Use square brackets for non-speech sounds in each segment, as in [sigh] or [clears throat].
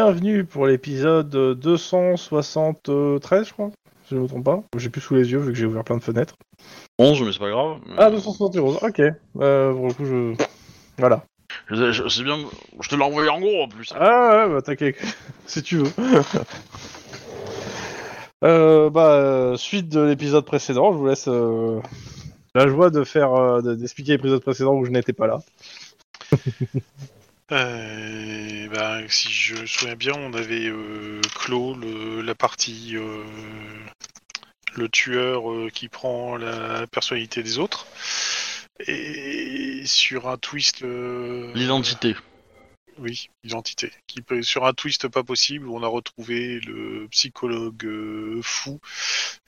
Bienvenue pour l'épisode 273, je crois. Si je ne me trompe pas. J'ai plus sous les yeux vu que j'ai ouvert plein de fenêtres. 11, mais c'est pas grave. Ah, 271, ok. Euh, pour le coup, je. Voilà. Je- je- C'est bien. Je te l'ai envoyé en gros en plus. Ah ouais, bah t'inquiète, [laughs] si tu veux. [laughs] euh, bah, euh, suite de l'épisode précédent, je vous laisse euh, la joie de faire euh, de- d'expliquer l'épisode précédent où je n'étais pas là. [laughs] Euh, ben, si je me souviens bien, on avait euh, clos le- la partie euh, le tueur qui prend la personnalité des autres et sur un twist. L'identité. Oui, identité. Qui peut, sur un twist pas possible, on a retrouvé le psychologue fou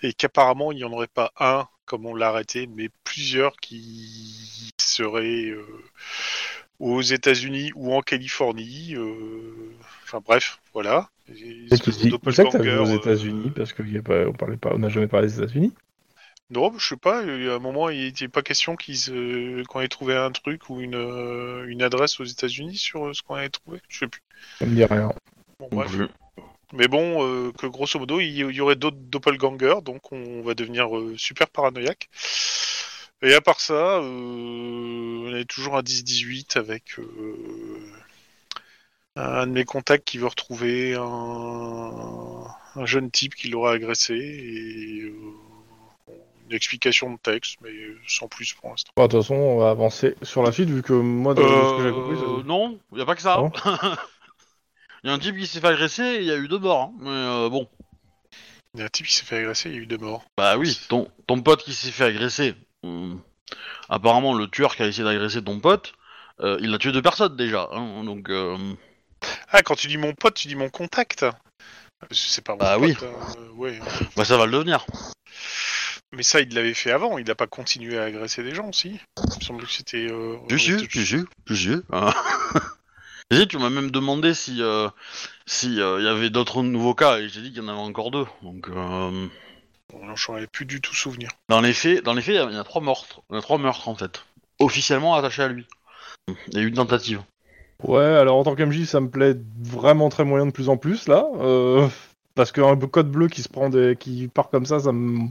et qu'apparemment il n'y en aurait pas un comme on l'a arrêté, mais plusieurs qui seraient aux États-Unis ou en Californie. euh, Enfin bref, voilà. Vu aux doppelganger, euh, États-Unis parce qu'on on parlait pas, on n'a jamais parlé des États-Unis. Non, je sais pas. Il y a un moment, il n'était pas question qu'ils se... qu'on ait trouvé un truc ou une, euh, une adresse aux États-Unis sur euh, ce qu'on avait trouvé. Je sais plus. Ça me dit rien. Bon, bref. Mais bon, euh, que grosso modo, il y, il y aurait d'autres doppelgangers, donc on va devenir euh, super paranoïaque. Et à part ça, euh, on est toujours un 10-18 avec euh, un de mes contacts qui veut retrouver un, un jeune type qui l'aurait agressé et euh, une explication de texte, mais sans plus pour l'instant. De toute façon, on va avancer sur la suite vu que moi, de, ce que j'ai compris, Euh, non, y a pas que ça. [laughs] Il y a un type qui s'est fait agresser et il y a eu deux morts. hein. Mais euh, bon. Il y a un type qui s'est fait agresser, il y a eu deux morts. Bah oui, ton, ton pote qui s'est fait agresser. Hum, apparemment, le tueur qui a essayé d'agresser ton pote, euh, il a tué deux personnes déjà. hein, donc, euh, Ah, quand tu dis mon pote, tu dis mon contact C'est pas mon Bah pote. oui. hein, euh, ouais. bah, ça va le devenir. Mais ça, il l'avait fait avant. Il n'a pas continué à agresser des gens, si. Il me semble que c'était. Tu sais, ouais, tu sais, tu hein. [laughs] Tu m'as même demandé si si il y avait d'autres nouveaux cas et j'ai dit qu'il y en avait encore deux. Donc Bon, j'en avais plus du tout souvenir. dans les faits, dans les faits, il y a- il y, a trois meurtres, il y a trois meurtres en fait, officiellement attachés à lui. Il y a eu une tentative. Ouais, alors en tant qu'MJ, ça me plaît vraiment très moyen de plus en plus là. euh, parce qu'un code bleu qui se prend des. qui part comme ça, ça me.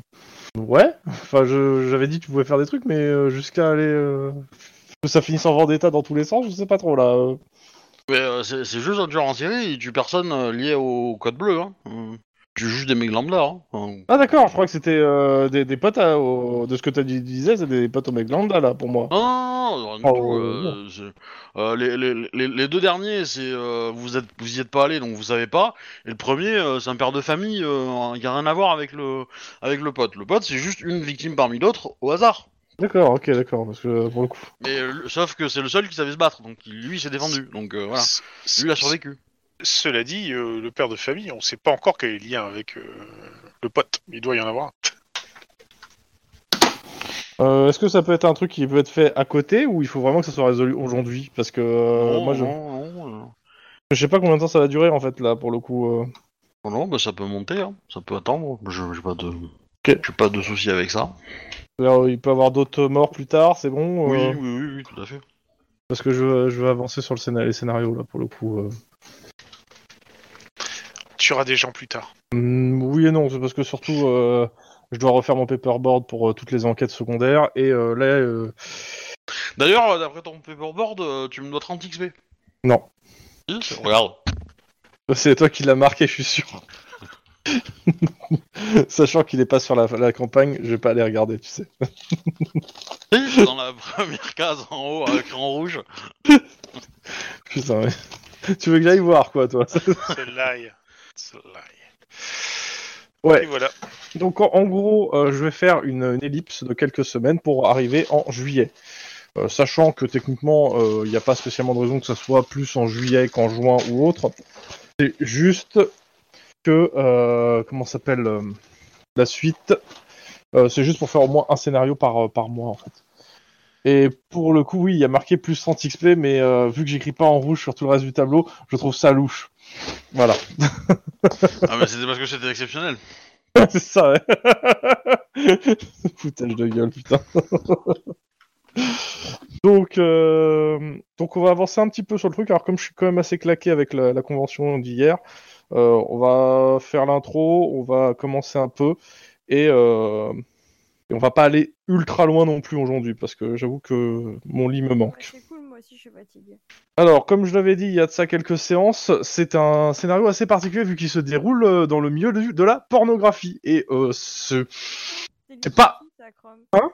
Ouais. Enfin, je- j'avais dit que tu pouvais faire des trucs, mais euh, jusqu'à aller. euh, Que ça finisse en vendetta dans tous les sens, je sais pas trop là. euh. Mais euh, c'est juste un tueur en série, il tue personne euh, lié au code bleu. Hein. Tu juges des mecs lambda. Hein. Enfin, Ah d'accord, je crois que c'était euh, des, des potes à- au- de ce que tu disais, c'est des potes au Meglanda là pour moi. Non, non, non, Oh, tout, euh, c'est- euh, les, les, les, les deux derniers, c'est euh, vous êtes vous y êtes pas allé, donc vous savez pas. Et le premier, euh, c'est un père de famille euh, qui a rien à voir avec le avec le pote. Le pote, c'est juste une victime parmi d'autres au hasard. D'accord, ok, d'accord, parce que pour le coup. Mais sauf que c'est le seul qui savait se battre, donc il- lui il s'est défendu. Donc euh, voilà, lui il a survécu. Cela dit, euh, le père de famille, on sait pas encore quel est le lien avec euh, le pote. Il doit y en avoir. Euh, Est-ce que ça peut être un truc qui peut être fait à côté ou il faut vraiment que ça soit résolu aujourd'hui? Parce que euh, non, moi je... non, non, non, je sais pas combien de temps ça va durer en fait là pour le coup. euh. non, non, bah, ça peut monter, hein. ça peut attendre. Je j'ai pas de j'ai pas de souci avec ça. Alors, il peut y avoir d'autres morts plus tard, c'est bon Oui, euh, oui, oui, oui, tout à fait. Parce que je veux, je veux avancer sur le scénar- les scénarios là pour le coup. euh. Tu auras des gens plus tard. Hmm, oui et non, c'est parce que surtout euh, je dois refaire mon paperboard pour euh, toutes les enquêtes secondaires et euh, là. euh, D'ailleurs, d'après ton paperboard, euh, tu me dois 30 XP. Non. Regarde. C'est toi qui l'as marqué, je suis sûr. [laughs] Sachant qu'il est pas sur la, la campagne, je vais pas aller regarder, tu sais. [laughs] C'est dans la première case en haut, avec en rouge. Putain, ouais. Tu veux que j'aille voir quoi, toi? Celle-là, y- Ouais. Et voilà. Donc en, en gros, euh, je vais faire une, une ellipse de quelques semaines pour arriver en juillet. Euh, sachant que techniquement, euh, il n'y a pas spécialement de raison que ça soit plus en juillet qu'en juin ou autre. C'est juste que, euh, comment ça s'appelle euh, la suite euh, C'est juste pour faire au moins un scénario par, euh, par mois en fait. Et pour le coup, oui, il y a marqué plus 30 XP, mais euh, vu que j'écris pas en rouge sur tout le reste du tableau, je trouve ça louche. Voilà. Ah, mais c'était parce que c'était exceptionnel. [laughs] c'est ça, ouais. [laughs] Foutage de gueule, putain. [laughs] Donc, euh, donc on va avancer un petit peu sur le truc. Alors comme je suis quand même assez claqué avec la, la convention d'hier, euh, on va faire l'intro, on va commencer un peu et, euh, et on va pas aller ultra loin non plus aujourd'hui parce que j'avoue que mon lit me manque. C'est cool, moi aussi je suis fatiguée. Alors comme je l'avais dit il y a de ça quelques séances, c'est un scénario assez particulier vu qu'il se déroule euh, dans le milieu de, de la pornographie et euh, ce... C'est pas- qui, ça, Hein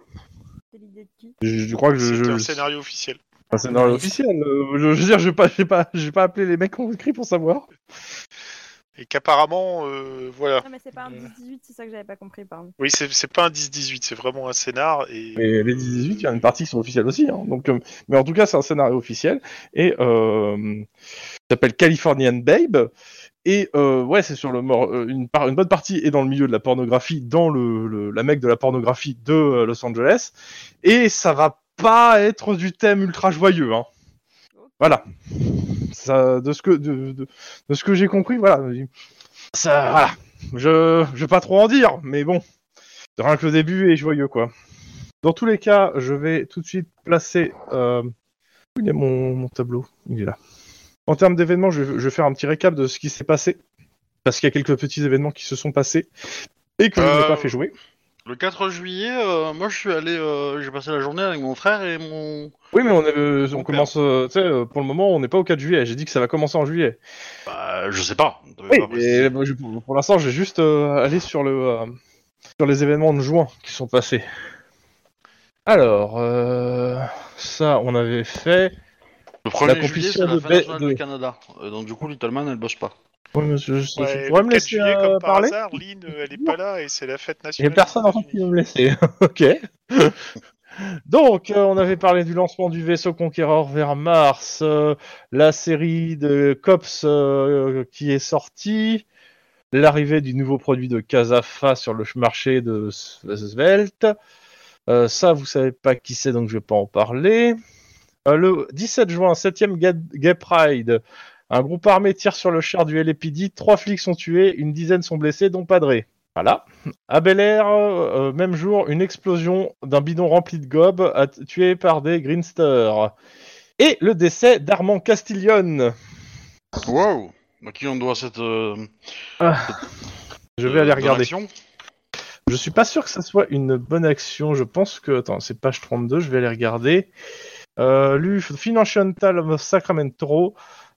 C'est l'idée de qui je, je crois que je, C'est je- un scénario officiel. un scénario officiel. euh, je, je veux dire, je vais pas, j'ai pas, j'ai pas appelé les mecs qui ont écrit pour savoir. Et qu'apparemment, euh, voilà. Non mais c'est pas un 10-18, c'est ça que j'avais pas compris, pardon. Oui, c'est c'est pas un 10-18, c'est vraiment un scénar. Et Mais les 18, il y a une partie qui sont officielles aussi. Hein. Donc, euh, mais en tout cas, c'est un scénario officiel et euh, ça s'appelle Californian Babe. Et euh, ouais, c'est sur le mor- euh, une, par- une bonne partie est dans le milieu de la pornographie, dans le, le- la mecque de la pornographie de euh, Los Angeles. Et ça va pas être du thème ultra joyeux. Hein. Voilà. Ça, de ce que de, de, de ce que j'ai compris, voilà. Ça, voilà. Je je vais pas trop en dire, mais bon, rien que le début est joyeux quoi. Dans tous les cas, je vais tout de suite placer. Euh... Où il est mon, mon tableau? Il est là. En termes d'événements, je, vais- je vais faire un petit récap de ce qui s'est passé. Parce qu'il y a quelques petits événements qui se sont passés et que je Euh, n'ai pas fait jouer. Le 4 juillet, euh, moi je suis allé, euh, j'ai passé la journée avec mon frère et mon. Oui, mais on, est, euh, on commence. tu sais, pour le moment, on n'est pas au 4 juillet. J'ai dit que ça va commencer en juillet. Bah, je sais pas. Oui, pas je- pour, l'instant, je vais juste aller sur le sur les événements de juin qui sont passés. Alors, ça, on avait fait. Le 1er la juillet, c'est la de fin de- du Canada. Donc du coup, Littleman, elle bosse pas. Oui, monsieur, je, Ouais, pourrais me 4 laisser juillet, euh, comme par parler hasard, Lynn, elle est pas là et c'est la fête Il n'y nationale. a personne en fait qui veut me laisser. [laughs] ok. [laughs] Donc, euh, on avait parlé du lancement du vaisseau Conqueror vers Mars, euh, la série de Cops euh, qui est sortie, l'arrivée du nouveau produit de Casafa sur le marché de Svelte. Ça, vous savez pas qui c'est, donc je vais pas en parler. Le 17 juin, 7ème Ga- Gay Pride, un groupe armé tire sur le char du LAPD, trois flics sont tués, une dizaine sont blessés, dont Padré. Voilà. À Bel Air, euh, même jour, une explosion d'un bidon rempli de gob a t- tué par des Greensters. Et le décès d'Armand Castiglione. Wow À qui on doit cette. euh, Je vais euh, aller regarder. Je suis pas sûr que ça soit une bonne action. Je pense que. Attends, c'est page 32, je vais aller regarder. Euh, Lu Financial of Sacramento.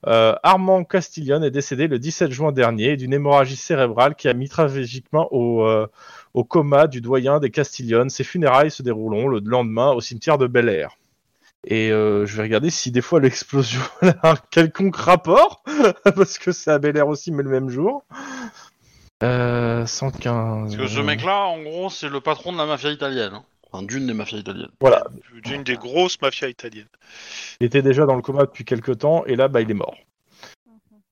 Euh, Armand Castiglione est décédé le 17 juin dernier d'une hémorragie cérébrale qui a mis tragiquement au, euh, au coma du doyen des Castiglione. Ses funérailles se dérouleront le lendemain au cimetière de Bel Air. Et euh, je vais regarder si des fois l'explosion [laughs] a un quelconque rapport, [laughs] parce que c'est à Bel Air aussi, mais le même jour. Euh, 115. Parce que ce mec-là, en gros, c'est le patron de la mafia italienne. Enfin, d'une des mafias italiennes. Voilà, D'une des grosses mafias italiennes. Il était déjà dans le coma depuis quelques temps et là, bah, il est mort.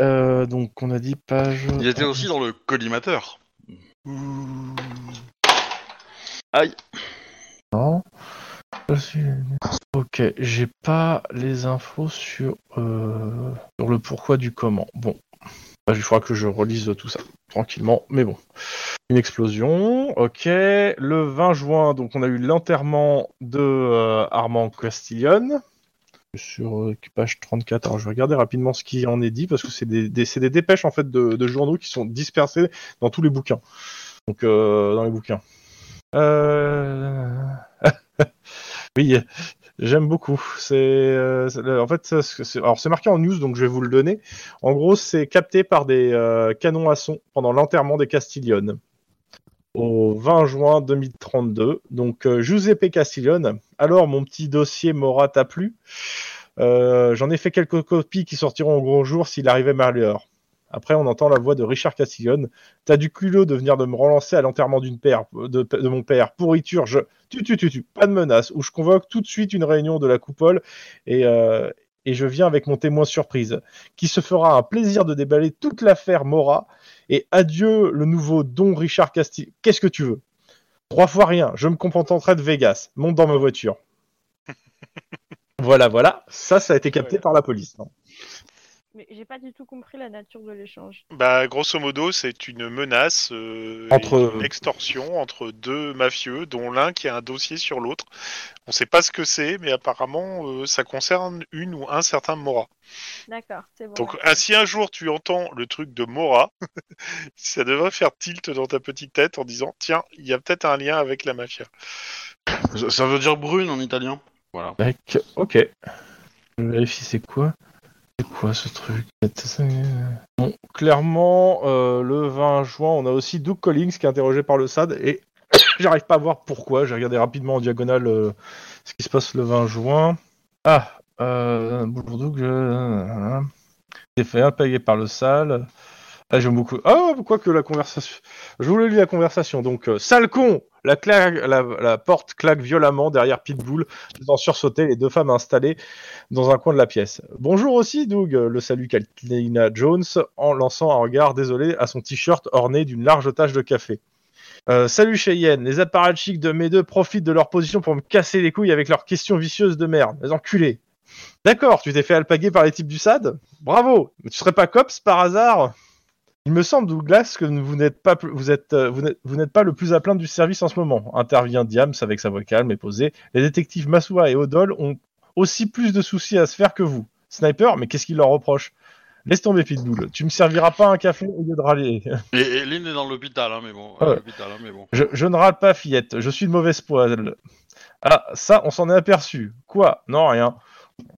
Euh, donc, on a dit page. Il était aussi dans le collimateur. Aïe. Non. Ok, j'ai pas les infos sur, euh, sur le pourquoi du comment. Bon, il faudra que je relise tout ça tranquillement, mais bon. Une explosion, ok. Le 20 juin, donc on a eu l'enterrement de euh, Armand Castiglione. Sur euh, page 34, alors je vais regarder rapidement ce qui en est dit, parce que c'est des, des- des dépêches en fait de, de journaux qui sont dispersés dans tous les bouquins. Donc, euh, dans les bouquins. Euh... [laughs] oui, j'aime beaucoup. C'est, euh, en fait, alors c'est marqué en news, donc je vais vous le donner. En gros, c'est capté par des euh, canons à son pendant l'enterrement des Castiglione au 20 juin 2032. Donc, euh, Giuseppe Castiglione. Alors, mon petit dossier Morat t'a plu J'en ai fait quelques copies qui sortiront au gros jour s'il arrivait malheur. Après, on entend la voix de Richard Castiglione. T'as du culot de venir de me relancer à l'enterrement d'une père, de, de mon père. Pourriture, je. Tu, tu, tu, tu. Pas de menace. Ou je convoque tout de suite une réunion de la coupole et, euh, et je viens avec mon témoin surprise, qui se fera un plaisir de déballer toute l'affaire Mora. Et adieu le nouveau Don Richard Castiglione. Qu'est-ce que tu veux? Trois fois rien. Je me contenterai de Vegas. Monte dans ma voiture. [laughs] voilà, voilà. Ça, ça a été capté Ouais. par la police. Mais j'ai pas du tout compris la nature de l'échange. Bah, grosso modo, c'est une menace, euh, Entre- une extorsion entre deux mafieux, dont l'un qui a un dossier sur l'autre. On sait pas ce que c'est, mais apparemment, euh, ça concerne une ou un certain Mora. D'accord, c'est bon. Donc, ah, si un jour tu entends le truc de Mora, [laughs] ça devrait faire tilt dans ta petite tête en disant Tiens, il y a peut-être un lien avec la mafia. Ça, ça veut dire brune en italien. Voilà. Ok. Je vérifie c'est quoi? C'est quoi ce truc clairement, euh, le 20 juin, on a aussi Doug Collins qui est interrogé par le SAD et [coughs] j'arrive pas à voir pourquoi. J'ai regardé rapidement en diagonale euh, ce qui se passe le 20 juin. Ah, euh, bonjour Doug. Je... J'ai fait impayé par le SAL. Ah, j'aime beaucoup. Ah, pourquoi que la conversation. Je vous le lis la conversation. Donc, euh, sale con la, porte claque violemment derrière Pitbull, faisant sursauter les deux femmes installées dans un coin de la pièce. Bonjour aussi, Doug, le salue Katrina Jones en lançant un regard désolé à son t-shirt orné d'une large tache de café. Euh, salut Cheyenne, les apparatchiks de mes deux profitent de leur position pour me casser les couilles avec leurs questions vicieuses de merde, les enculés. D'accord, tu t'es fait alpaguer par les types du SAD Bravo Mais tu serais pas cops par hasard? Il me semble, Douglas, que vous n'êtes pas, plus- vous êtes, euh, vous n'êtes- pas le plus à plaindre du service en ce moment. Intervient Diams avec sa voix calme et posée. Les détectives Massoua et Odol ont aussi plus de soucis à se faire que vous. Sniper, mais qu'est-ce qu'il leur reproche? Laisse tomber Pitbull, tu me serviras pas un café au lieu de râler. Et, et Lynn est dans l'hôpital, hein, mais bon. Hein, mais bon. Je, je ne râle pas, fillette, je suis de mauvaise poêle. Ah, ça, on s'en est aperçu. Quoi? Non, rien.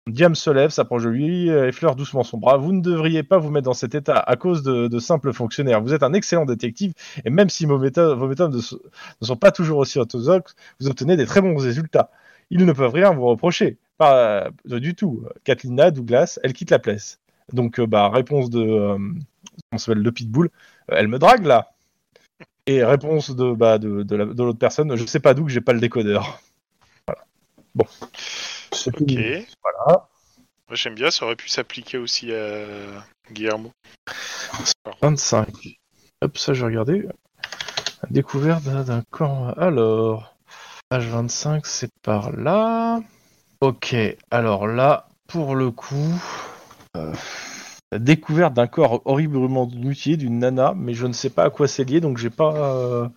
Diam se lève, s'approche de lui, euh, effleure doucement son bras. Vous ne devriez pas vous mettre dans cet état à cause de, simples fonctionnaires. Vous êtes un excellent détective, et même si vos méthodes, ne, so- ne sont pas toujours aussi orthodoxes, vous obtenez des très bons résultats. Ils ne peuvent rien vous reprocher. Pas euh, du tout. Katlina, Douglas, elle quitte la place. Donc, euh, bah, réponse de... Euh, on s'appelle le pitbull. elle me drague, là et réponse de, bah, de, de, la- de l'autre personne, je sais pas d'où que j'ai pas le décodeur. Voilà. Bon. Ok. tout. Moi, j'aime bien, ça aurait pu s'appliquer aussi à Guillermo. 25. Hop, ça j'ai regardé. Découverte d'un- corps. Alors, page 25, c'est par là. Ok, alors là, pour le coup, euh, la découverte d'un corps horriblement mutilé d'une nana, mais je ne sais pas à quoi c'est lié, donc j'ai pas. euh,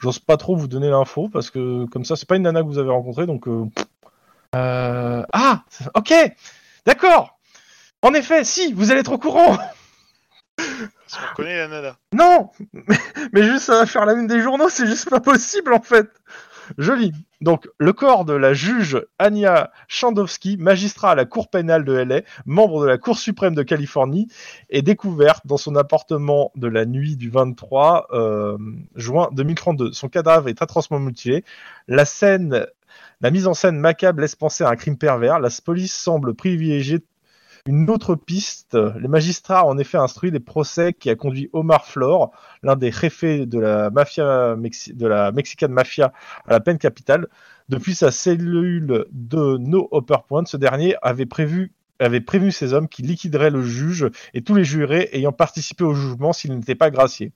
J'ose pas trop vous donner l'info parce que comme ça, c'est pas une nana que vous avez rencontrée, donc. euh, euh, Ah, ok, d'accord. En effet, si, vous allez être au courant. Parce qu'on connaît la. Non mais, [laughs] mais juste ça va faire la une des journaux, c'est juste pas possible en fait Joli. Donc, le corps de la juge Anya Chandowski, magistrat à la Cour pénale de LA, membre de la Cour suprême de Californie, est découverte dans son appartement de la nuit du 23 euh, juin 2032. Son cadavre est atrocement mutilé. La scène, la mise en scène macabre laisse penser à un crime pervers. La police semble privilégier une autre piste. Les magistrats ont en effet instruit les procès qui a conduit Omar Flor, l'un des jefes de la mafia mexi- de la Mexican Mafia, à la peine capitale. Depuis sa cellule de No Upper Point, ce dernier avait prévu avait ces hommes qui liquideraient le juge et tous les jurés ayant participé au jugement s'ils n'étaient pas graciés.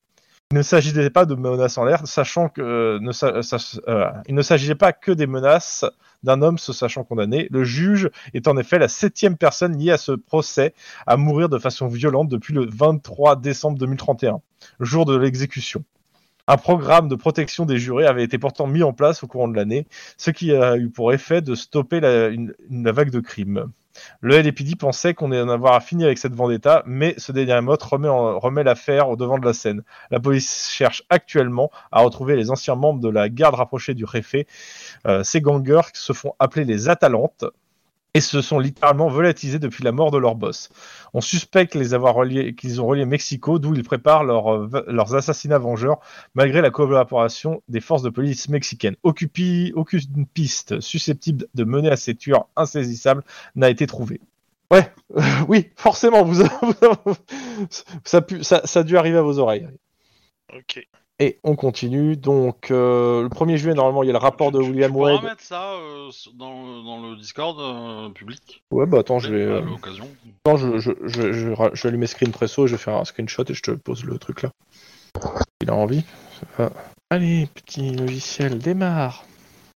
Il ne s'agissait pas de menaces en l'air, sachant que euh, sa- euh, il ne s'agissait pas que des menaces d'un homme se sachant condamné. Le juge est en effet la septième personne liée à ce procès à mourir de façon violente depuis le 23 décembre 2031, jour de l'exécution. Un programme de protection des jurés avait été pourtant mis en place au courant de l'année, ce qui a eu pour effet de stopper la, vague de crimes. Le LAPD pensait qu'on allait en avoir fini avec cette vendetta, mais ce dernier mot remet, l'affaire au devant de la scène. La police cherche actuellement à retrouver les anciens membres de la garde rapprochée du réfé. Euh, ces gangers se font appeler les Atalantes et se sont littéralement volatilisés depuis la mort de leur boss. On suspecte les avoir reliés, qu'ils ont relié Mexico, d'où ils préparent leur, euh, leurs assassinats vengeurs, malgré la collaboration des forces de police mexicaines. Aucupi- aucune piste susceptible de mener à ces tueurs insaisissables n'a été trouvée. Ouais, euh, oui, forcément, vous, [laughs] vous- ça, pu- ça, ça a dû arriver à vos oreilles. Ok. Et on continue. Donc, euh, le 1er juillet, normalement, il y a le rapport de Tu- William tu pourras Wade. mettre ça euh, dans, dans le Discord euh, public Ouais, bah attends, je vais. à euh, l'occasion. Attends, je, je, je, je, vais allumer Screen Presso, je vais faire un screenshot et je te pose le truc là. Il a envie. Va. Allez, petit logiciel, démarre.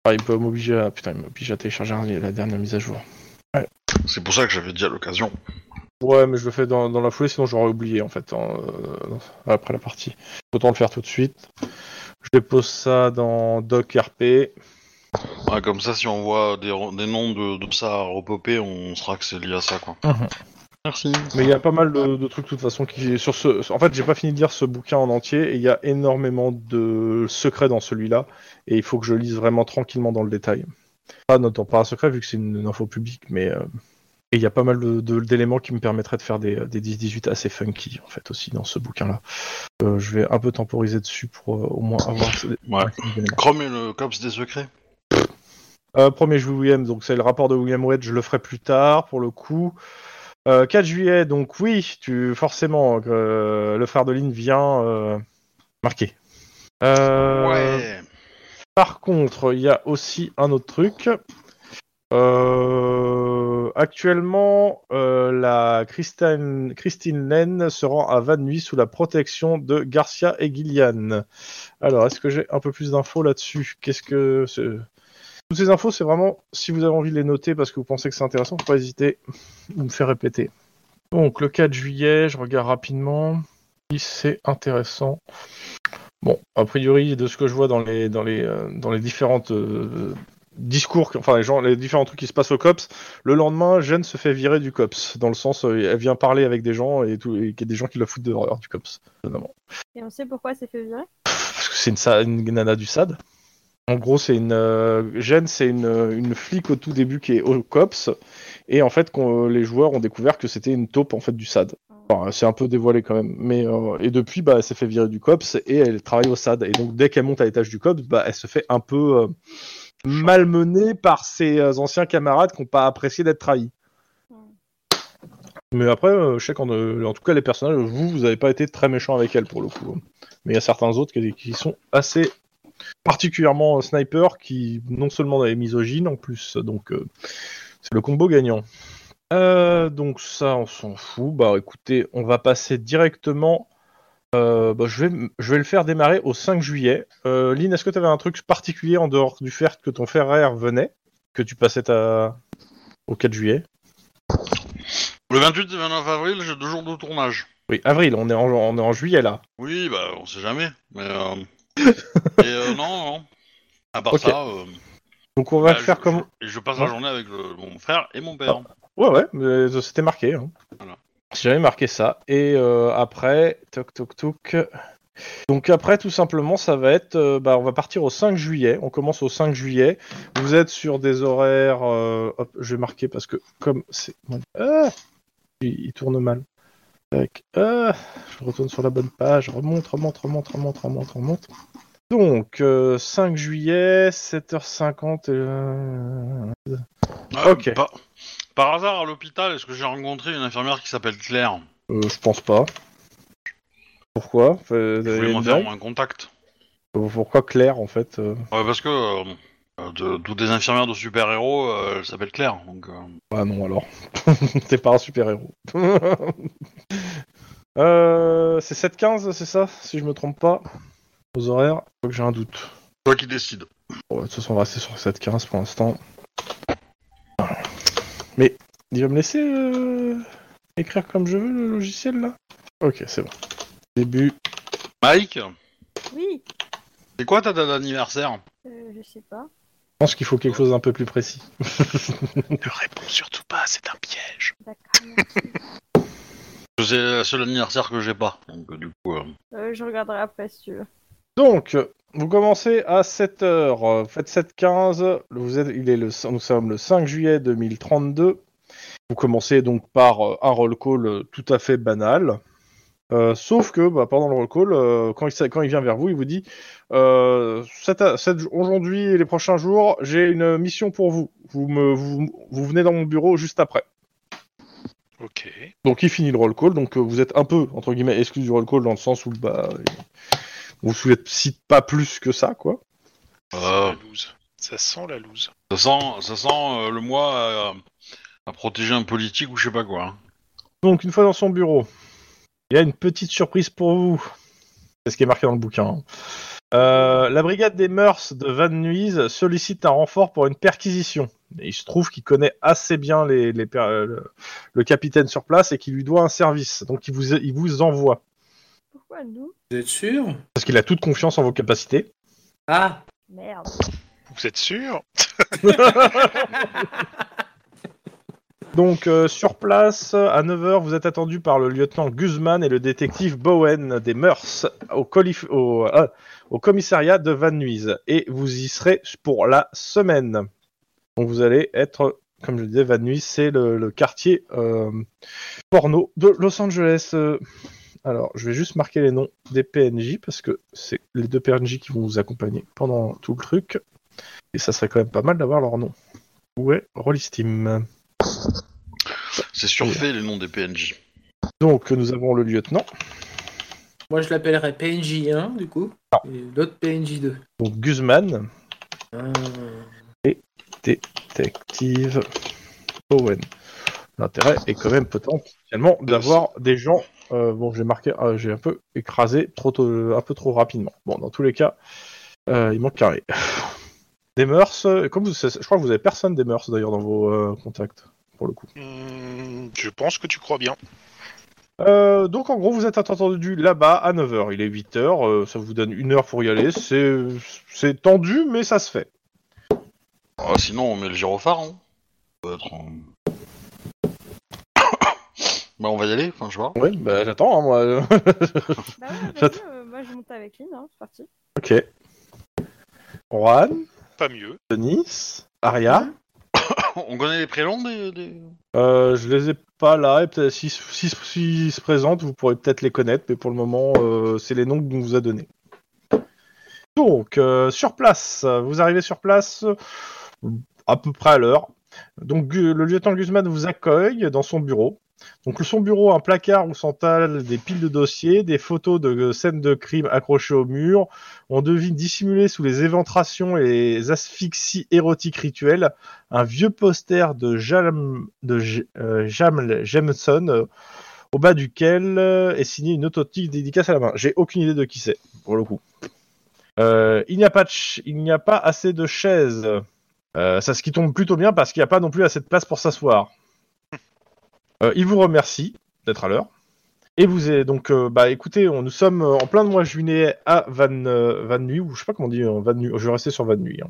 Ah, il peut m'obliger à. Putain, il m'oblige à télécharger la dernière mise à jour. C'est pour ça que j'avais dit à l'occasion. Ouais, mais je le fais dans, dans la foulée, sinon j'aurais oublié en fait en, euh, après la partie. Autant le faire tout de suite. Je dépose ça dans Doc RP. Ouais, comme ça, si on voit des, noms de, de ça repopper, on saura que c'est lié à ça, quoi. Mhm. Merci. Mais il y a pas mal de, de trucs de toute façon qui sur ce. En fait, j'ai pas fini de lire ce bouquin en entier et il y a énormément de secrets dans celui-là et il faut que je lise vraiment tranquillement dans le détail. Pas notamment pas un secret vu que c'est une, une info publique, mais euh, et il y a pas mal de- de- d'éléments qui me permettraient de faire des, des 10-18 assez funky en fait aussi dans ce bouquin-là. Euh, je vais un peu temporiser dessus pour euh, au moins avoir. Ouais. Chrome et le cops des secrets. Euh, 1er juillet, William, donc c'est le rapport de William Wade, je le ferai plus tard pour le coup. Euh, 4 juillet, donc oui, tu forcément, euh, le frère de Lynn vient euh, marquer. Euh, Ouais. Par contre, il y a aussi un autre truc. Euh, actuellement, euh, la Christine, Christine Lane se rend à Van Nuys sous la protection de Garcia et Gillian. Alors, est-ce que j'ai un peu plus d'infos là-dessus? Qu'est-ce que toutes ces infos, c'est vraiment, si vous avez envie de les noter parce que vous pensez que c'est intéressant, faut pas hésiter ou me faire répéter. Donc, le 4 juillet, je regarde rapidement si c'est intéressant. Bon, a priori, de ce que je vois dans les, euh, différentes euh, discours, enfin, les, gens, les différents trucs qui se passent au COPS, le lendemain, Jen se fait virer du COPS. Dans le sens, euh, elle vient parler avec des gens et tout, et qu'il y a des gens qui la foutent dehors du COPS, évidemment. Et on sait pourquoi c'est fait virer? Parce que c'est une, nana du SAD. En gros, c'est une euh, Jen, c'est une, une flic au tout début qui est au cops, et en fait, qu'on- les joueurs ont découvert que c'était une taupe en fait du SAD. Enfin, c'est un peu dévoilé quand même, mais euh, et depuis, bah, elle s'est fait virer du cops et elle travaille au SAD. Et donc, dès qu'elle monte à l'étage du cops, bah, elle se fait un peu euh, malmenée par ses euh, anciens camarades qui n'ont pas apprécié d'être trahis. Mais après, euh, je sais qu'en euh, en tout cas, les personnages, vous, vous avez pas été très méchant avec elle pour le coup. Mais il y a certains autres qui, qui sont assez particulièrement euh, sniper qui non seulement est misogyne en plus, donc c'est le combo gagnant. Donc ça, on s'en fout. Bah écoutez, on va passer directement. Euh, bah, je, vais, je vais le faire démarrer au 5 juillet. Euh, Lynn, est-ce que tu avais un truc particulier en dehors du fait que ton frère venait, que tu passais ta... au 4 juillet? Le 28 et 29 avril, j'ai deux jours de tournage. Oui, avril, on est en, on est en juillet là. Oui, bah, on sait jamais. Mais. Euh... [laughs] et non, non. À part ça. Donc on va bah, faire je, comme. je- passe la Ouais. journée avec le- mon frère et mon père. Ouais, ouais, mais c'était marqué. Hein. Voilà. J'avais marqué ça. Et euh, après, toc toc toc. Donc après, tout simplement, ça va être, euh, bah, on va partir au 5 juillet. On commence au 5 juillet. Vous êtes sur des horaires. euh, hop, je vais marquer parce que comme c'est, ah, il, il tourne mal. Tac, ah, je retourne sur la bonne page. Remonte, remonte, remonte, remonte, remonte, remonte. Donc euh, 5 juillet, 7h50. euh, Ah, Ok. Par hasard, à l'hôpital, est-ce que j'ai rencontré une infirmière qui s'appelle Claire Euh, je pense pas. Pourquoi Euh, Je voulais une m'en faire un contact. Pourquoi Claire en fait euh Ouais, parce que euh, euh, de, toutes les infirmières de super-héros, euh, elles s'appellent Claire. Donc, euh, Ah non alors. [laughs] T'es pas un super héros. [laughs] euh, c'est 7-15 c'est ça Si je me trompe pas. Aux horaires, faut que j'ai un doute. toi qui décides. Bon, de toute façon on va rester sur 7-15 pour l'instant. Mais il va me laisser euh, écrire comme je veux le logiciel là? Ok c'est bon. Début. Mike, Oui, c'est quoi ta date d'anniversaire? Euh, je sais pas. Je pense qu'il faut quelque chose d'un peu plus précis. [laughs] Ne réponds surtout pas, c'est un piège. D'accord. merci. [laughs] C'est le seul anniversaire que j'ai pas. Donc, euh, du coup. euh, Euh, je regarderai après si tu veux. Donc, vous commencez à 7h, vous faites 7h15, vous êtes, il est le, nous sommes le 5 juillet 2032. Vous commencez donc par euh, un roll call euh, tout à fait banal. Euh, sauf que bah, pendant le roll call, euh, quand, il, s- quand il vient vers vous, il vous dit euh, aujourd'hui et les prochains jours, j'ai une mission pour vous. Vous, me, vous, vous venez dans mon bureau juste après. Ok. Donc il finit le roll call, donc vous êtes un peu entre guillemets exclu du roll call dans le sens où bah vous cite pas plus que ça quoi. Ça sent la loose. Ça sent la loose. Ça sent, ça sent euh, le mois à, à protéger un politique ou je sais pas quoi. hein. Donc une fois dans son bureau, il y a une petite surprise pour vous. C'est ce qui est marqué dans le bouquin. hein. Euh, la brigade des mœurs de Van Nuys sollicite un renfort pour une perquisition. Et il se trouve qu'il connaît assez bien les, les per- euh, le, le capitaine sur place et qu'il lui doit un service. Donc il vous, il vous envoie. Pourquoi nous Vous êtes sûr? Parce qu'il a toute confiance en vos capacités. Ah Merde. Vous êtes sûr? [laughs] Donc euh, sur place, à 9h, vous êtes attendu par le lieutenant Guzman et le détective Bowen des Mœurs au, colif- au, au commissariat de Van Nuys. Et vous y serez pour la semaine. Donc vous allez être, comme je disais, Van Nuys, c'est le, le quartier euh, porno de Los Angeles. Alors, je vais juste marquer les noms des PNJ parce que c'est les deux PNJ qui vont vous accompagner pendant tout le truc. Et ça serait quand même pas mal d'avoir leur nom. Où est Rollistim C'est surfait les noms des PNJ. Donc nous avons le lieutenant, Moi je l'appellerais PNJ1 du coup. Et l'autre PNJ2. donc Guzman, Ah. détective Owen. L'intérêt est quand même potentiellement d'avoir des gens. Euh, bon, j'ai marqué, euh, j'ai un peu écrasé trop, tôt- un peu trop rapidement. Bon, dans tous les cas, euh, il manque carré. [sighs] Des mœurs, euh, comme vous, je crois que vous avez personne des mœurs d'ailleurs dans vos euh, contacts pour le coup. Hmm, Je pense que tu crois bien. Euh, donc en gros, vous êtes attendu là-bas à 9h. Il est 8h, euh, ça vous donne une heure pour y aller. C'est c'est tendu, mais ça se fait. Ah, sinon, on met le gyrophare. Hein. Ça peut être, euh, bah, on va y aller, enfin, je vois. Oui, bah j'attends, hein, moi. [laughs] Bah ouais, vas-y, [laughs] euh, moi je monte avec Lynn, hein, c'est parti. ok. Juan, Pas mieux. Denis, Aria. [coughs] On connaît les prénoms des... des- Euh, je les ai pas là, et peut-être s'ils si, se présentent, vous pourrez peut-être les connaître, mais pour le moment, euh, c'est les noms qu'on vous a donnés. Donc, euh, sur place, vous arrivez sur place euh, à peu près à l'heure. Donc, Gu- le lieutenant Guzman vous accueille dans son bureau. Donc, son bureau, un placard où s'entalent des piles de dossiers, des photos de scènes de crime accrochées au mur. On devine dissimulé sous les éventrations et les asphyxies érotiques rituelles un vieux poster de Jam, de euh, Jamel Jameson, euh, au bas duquel euh, est signée une autotique dédicace à la main. J'ai aucune idée de qui c'est, pour le coup. Il n'y a pas assez de chaises. Ça ce qui tombe plutôt bien parce qu'il n'y a pas non plus assez de place pour s'asseoir. Euh, il vous remercie d'être à l'heure. Et vous êtes donc, euh, bah écoutez, on, nous sommes euh, en plein de mois à Van, Van Nuy, ou je sais pas comment on dit, euh, Van Nuy, je vais rester sur Van Nuy. hein.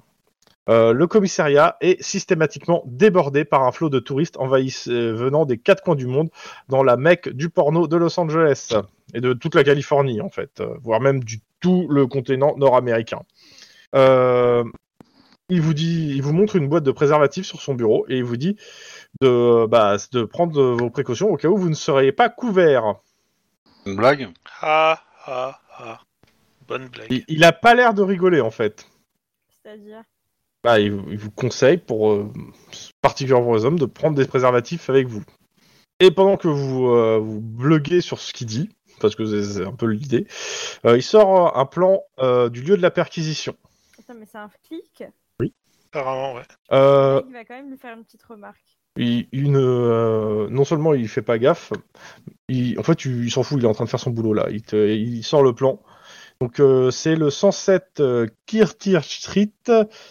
Le commissariat est systématiquement débordé par un flot de touristes venant des quatre coins du monde dans la mecque du porno de Los Angeles et de toute la Californie en fait, voire même du tout le continent nord-américain. Il vous dit, il vous montre une boîte de préservatifs sur son bureau et il vous dit de, bah, de prendre vos précautions au cas où vous ne seriez pas couvert. Une blague Ah, ah, ah. Bonne blague. Il, il a pas l'air de rigoler en fait. C'est-à-dire. Bah, il, il vous conseille, pour euh, particulièrement les hommes, de prendre des préservatifs avec vous. Et pendant que vous, euh, vous bloguez sur ce qu'il dit, parce que c'est un peu l'idée, euh, il sort un plan euh, du lieu de la perquisition. Attends, mais c'est un flic? Apparemment, ouais. Euh, Il va quand même lui faire une petite remarque. Euh, non seulement il fait pas gaffe, il, en fait il, il s'en fout, il est en train de faire son boulot là. Il, te- il sort le plan. Donc euh, c'est le 107 euh, Kirtir Street.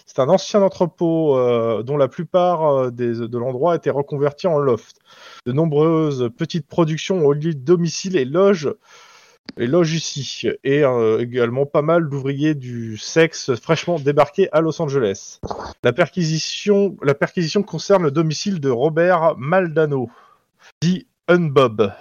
C'est un ancien entrepôt euh, dont la plupart euh, des, de l'endroit a été reconverti en loft. De nombreuses petites productions au lieu de domicile et loges et loges ici. Et euh, également pas mal d'ouvriers du sexe fraîchement débarqués à Los Angeles. La perquisition, concerne le domicile de Robert Maldano, dit Unbob,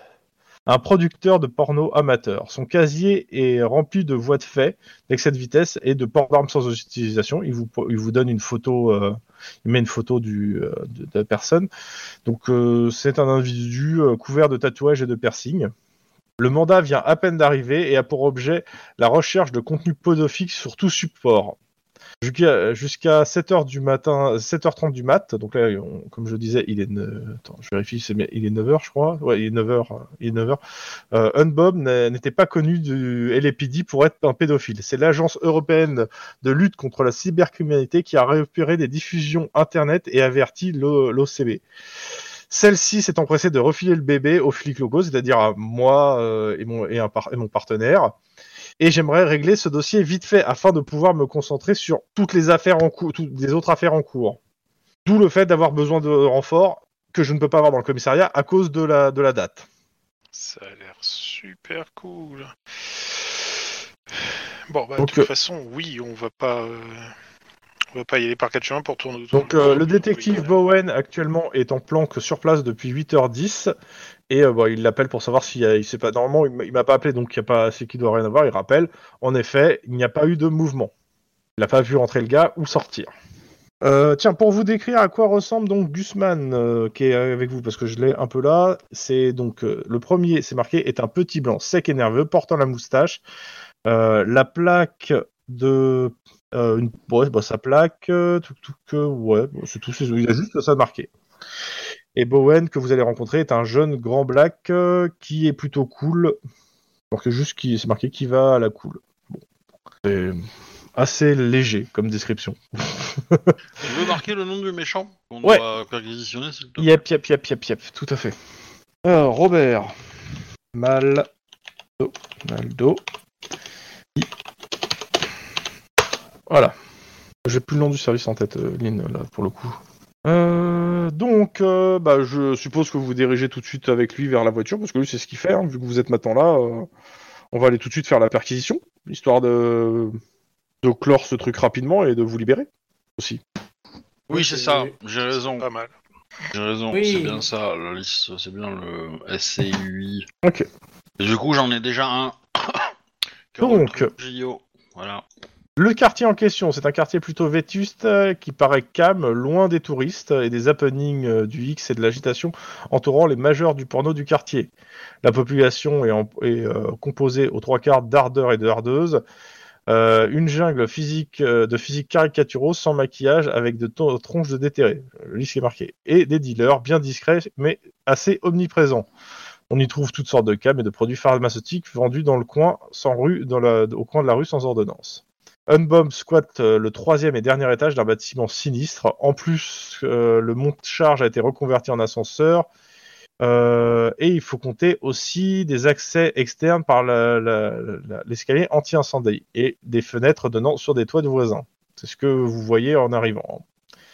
un producteur de porno amateur. Son casier est rempli de voies de fait, d'excès de vitesse et de port d'armes sans utilisation. Il vous, donne une photo, euh, il met une photo euh, de, la personne. Donc c'est un individu couvert de tatouages et de piercings. Le mandat vient à peine d'arriver et a pour objet la recherche de contenu podophique sur tout support. Jusqu'à jusqu'à 7h du matin, 7h30 du mat, donc là, comme je disais, il est, attends, je vérifie, il est 9h, je crois. Ouais, il est 9h, euh, il est 9h. Euh, Unbob n'était pas connu du LAPD pour être un pédophile. C'est l'agence européenne de lutte contre la cybercriminalité qui a récupéré des diffusions internet et averti l'O- l'OCB. Celle-ci s'est empressée de refiler le bébé aux flics locaux, c'est-à-dire à moi euh, et, mon, et, un par- et mon partenaire. Et j'aimerais régler ce dossier vite fait afin de pouvoir me concentrer sur toutes les affaires en cours, toutes les autres affaires en cours. D'où le fait d'avoir besoin de renforts que je ne peux pas avoir dans le commissariat à cause de la, de la date. Ça a l'air super cool. Bon, bah, Donc, de toute euh, façon, oui, on va pas, euh, on va pas y aller par quatre chemins pour tourner autour. Donc euh, le détective Bowen actuellement est en planque sur place depuis 8h10 et euh, bon, il l'appelle pour savoir s'il y a- il sait pas normalement il m'a- pas appelé donc il y a pas c'est qui doit rien avoir, il rappelle. En effet, il n'y a pas eu de mouvement. Il n'a pas vu entrer le gars ou sortir. Euh, tiens, pour vous décrire à quoi ressemble donc Gusman euh, qui est avec vous, parce que je l'ai un peu là, c'est donc euh, le premier, c'est marqué, est un petit blanc sec et nerveux, portant la moustache. La plaque de euh, une, ouais, bah, sa plaque, euh, tout, tout que, ouais, bon, c'est tout, c'est- il a juste ça marqué. Et Bowen, que vous allez rencontrer, est un jeune grand black euh, qui est plutôt cool. Alors que juste qui, c'est marqué qui va à la cool. Bon. C'est assez léger comme description. Tu veux marquer le nom du méchant qu'on Ouais. doit perquisitionner, s'il te plaît Yep, yep, yep, yep, yep, tout à fait. Alors, Robert. Maldo. Maldo. I. Voilà. J'ai plus le nom du service en tête, euh, Lynn, là, pour le coup. Euh, donc, euh, bah, je suppose que vous vous dirigez tout de suite avec lui vers la voiture, parce que lui, c'est ce qu'il fait, hein, vu que vous êtes maintenant là. euh, on va aller tout de suite faire la perquisition, histoire de, de clore ce truc rapidement et de vous libérer aussi. Oui, c'est ça, j'ai raison. Pas mal. J'ai raison, Oui. c'est bien ça, la liste, c'est bien le SCUI. Ok. Et du coup, j'en ai déjà un. [coughs] Donc. JO, voilà. Le quartier en question, c'est un quartier plutôt vétuste euh, qui paraît calme, loin des touristes et des happenings euh, du X et de l'agitation entourant les majeurs du porno du quartier. La population est, euh, composée aux trois quarts d'ardeurs et de hardeuses. Une jungle physique de physique caricaturaux sans maquillage avec de tronches de déterrés, liste est marqué, et des dealers bien discrets mais assez omniprésents. On y trouve toutes sortes de cams et de produits pharmaceutiques vendus dans le coin, sans rue, au coin de la rue sans ordonnance. Unbomb squatte euh, le troisième et dernier étage d'un bâtiment sinistre. En plus, euh, le monte-charge a été reconverti en ascenseur. Euh, et il faut compter aussi des accès externes par l'escalier anti-incendie et des fenêtres donnant sur des toits de voisins. C'est ce que vous voyez en arrivant.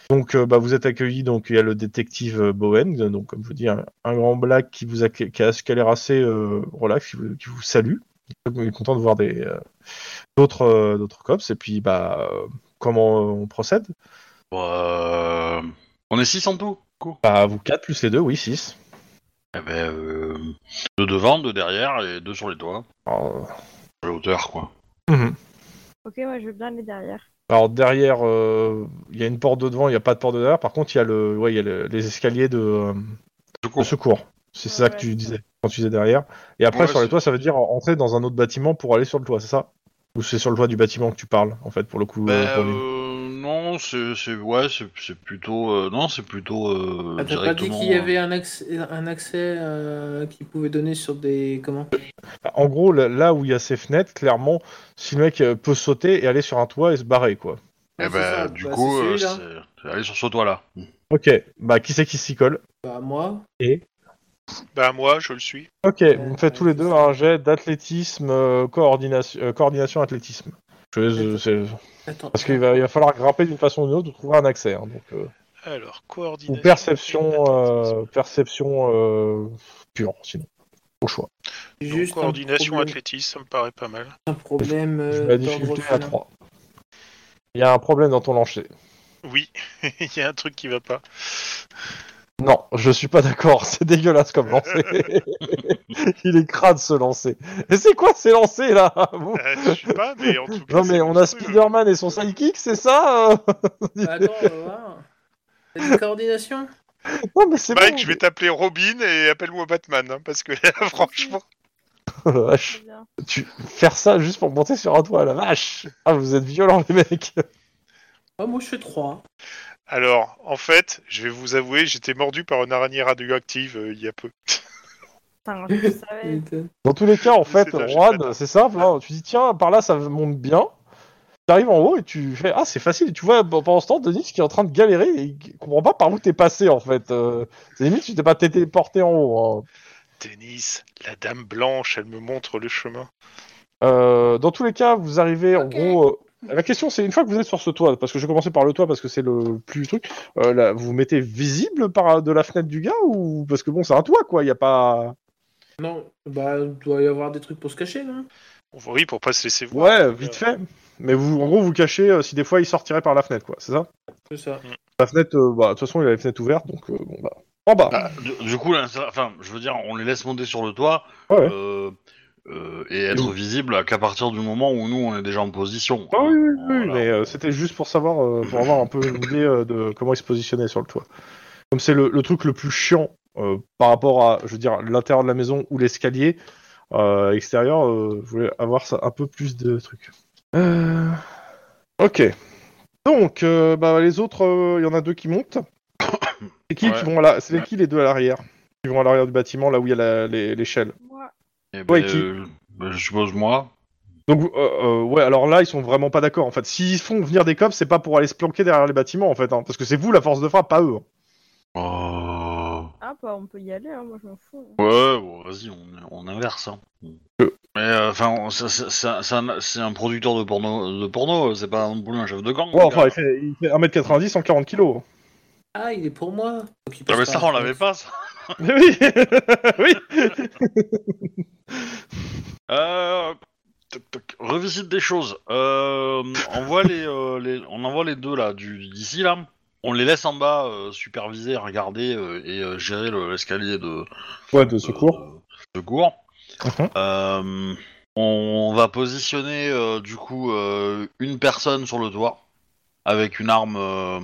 Donc, bah, vous êtes accueillis. Donc, il y a le détective Bowen, donc comme vous dis, un, grand black qui vous a, qui a, assez relax, qui vous salue. Il est content de voir des euh, d'autres euh, d'autres cops. Et puis, bah, euh, comment on procède? Euh, On est 6 en tout, cool. Bah, vous quatre plus les deux, oui, 6. Eh ben, euh, deux devant, deux derrière et deux sur les toits. Alors, la hauteur, quoi. mhm. Ok, moi je veux bien aller derrière. Alors, derrière, euh, il y a une porte de devant, il n'y a pas de porte de derrière. Par contre, il y a, le, ouais, il y a le- les escaliers de, euh, secours. C'est ça Ouais, que ouais. tu disais quand tu disais derrière. Et après, Ouais, sur les toits, ça veut dire entrer dans un autre bâtiment pour aller sur le toit, c'est ça? Ou c'est sur le toit du bâtiment que tu parles, en fait, pour le coup euh, Ben, pour euh, non, c'est, ouais, c'est, plutôt, euh, non, c'est plutôt euh, Ah, T'as pas dit qu'il y avait un accès, un accès euh, qui pouvait donner sur des. Comment? En gros, là- là où il y a ces fenêtres, clairement, si le mec peut sauter et aller sur un toit et se barrer, quoi. Eh Ouais, c'est ben, ça. du Bah, coup, euh, c'est aller sur ce toit-là. Ok, bah qui c'est qui s'y colle? Bah, moi. Et? Bah moi, je le suis. Ok, vous me faites tous les deux un jet d'athlétisme, euh, coordination, euh, coordination athlétisme. Je- je- c'est- Attends. Parce qu'il va, il va falloir grimper d'une façon ou d'une autre pour trouver un accès. hein, donc, euh, Alors, ou coordination. perception, euh, perception euh, pure, sinon. Au choix. Donc, juste un coordination problème, athlétisme, ça me paraît pas mal. un problème euh, la d'ordre difficulté à félin. 3. Il y a un problème dans ton lancer. Oui, [laughs] il y a un truc qui va pas. Non, je suis pas d'accord, [laughs] c'est dégueulasse comme lancer. [laughs] Il est crade ce lancer. Et c'est quoi ces lancers là? Vous Euh, je sais pas, mais en tout [laughs] cas. Non mais c'est on a. Spider-Man et son sidekick, c'est ça euh? Bah, attends, on va voir. T'as une coordination? Non mais c'est Mike, bon. je vais t'appeler Robin et appelle-moi Batman, hein, parce que là, franchement. Oh la vache. Tu... Faire ça juste pour monter sur un toit, la vache Ah, vous êtes violents, les mecs Ah, Moi, je fais 3. Alors, en fait, je vais vous avouer, j'étais mordu par une araignée radioactive euh, il y a peu. Putain, je savais. [laughs] Dans tous les cas, en fait, Juan, c'est simple, hein. tu dis, tiens, par là, ça monte bien. Tu arrives en haut et tu fais, ah, c'est facile. Et tu vois, pendant ce temps, Denis qui est en train de galérer et il comprend pas par où t'es passé, en fait. Euh, c'est limite, tu t'es pas téléporté en haut. hein. Denis, la dame blanche, elle me montre le chemin. Euh, dans tous les cas, vous arrivez, en gros, euh, La question, c'est une fois que vous êtes sur ce toit, parce que je vais commencer par le toit parce que c'est le plus truc. euh, là, vous vous mettez visible par de la fenêtre du gars ou parce que bon, c'est un toit quoi. Il y a pas. Non, bah, il doit y avoir des trucs pour se cacher, non? Oui, pour pas se laisser voir. Ouais, vite fait. Mais vous, en gros, vous cachez euh, si des fois il sortirait par la fenêtre quoi. C'est ça? C'est ça. La fenêtre, euh, bah de toute façon, il a les fenêtres ouvertes, donc euh, bon bah. En bas. Bah, du, du coup, là, ça- enfin, je veux dire, on les laisse monter sur le toit Ouais, ouais. Euh, et être visible qu'à partir du moment où nous on est déjà en position. Ah oui, oui, oui, Voilà. mais euh, c'était juste pour savoir, euh, pour avoir un peu une idée euh, de comment il se positionnait sur le toit. Comme c'est le, le truc le plus chiant euh, par rapport à, je veux dire, l'intérieur de la maison ou l'escalier euh, extérieur, euh, je voulais avoir ça, un peu plus de trucs. Euh, Ok. Donc, euh, bah, les autres, euh, il y en a deux qui montent. C'est qui [coughs] Ouais. qui vont à la... C'est qui les deux à l'arrière? Qui vont à l'arrière du bâtiment, là où il y a l'échelle? Moi, Et Ouais, ben, qui- euh, ben, je suppose moi. Donc, euh, euh, ouais, alors là, ils sont vraiment pas d'accord. En fait, s'ils font venir des cops, c'est pas pour aller se planquer derrière les bâtiments, en fait, hein, parce que c'est vous la force de frappe, pas eux. hein. Oh. ah bah on peut y aller, hein, moi je m'en fous. Ouais, bon, vas-y, on, on inverse. Hein. Euh. Mais enfin, on- c'est- un, producteur de porno, de porno, c'est pas non plus un chef de gang. Ouais, enfin, il fait, il fait 1m90, 140 kg. Ah, il est pour moi. Donc, il Ah, mais ça, on l'avait pas. Ça. Mais oui [laughs] Oui [laughs] Euh, toc, toc, revisite des choses. Euh, on voit les, euh, les- on envoie les deux là du d'ici là. On les laisse en bas euh, superviser, regarder euh, et euh, gérer le- l'escalier de, Ouais, de secours. de secours. Mhm. Euh, on va positionner euh, du coup euh, une personne sur le toit avec une arme euh,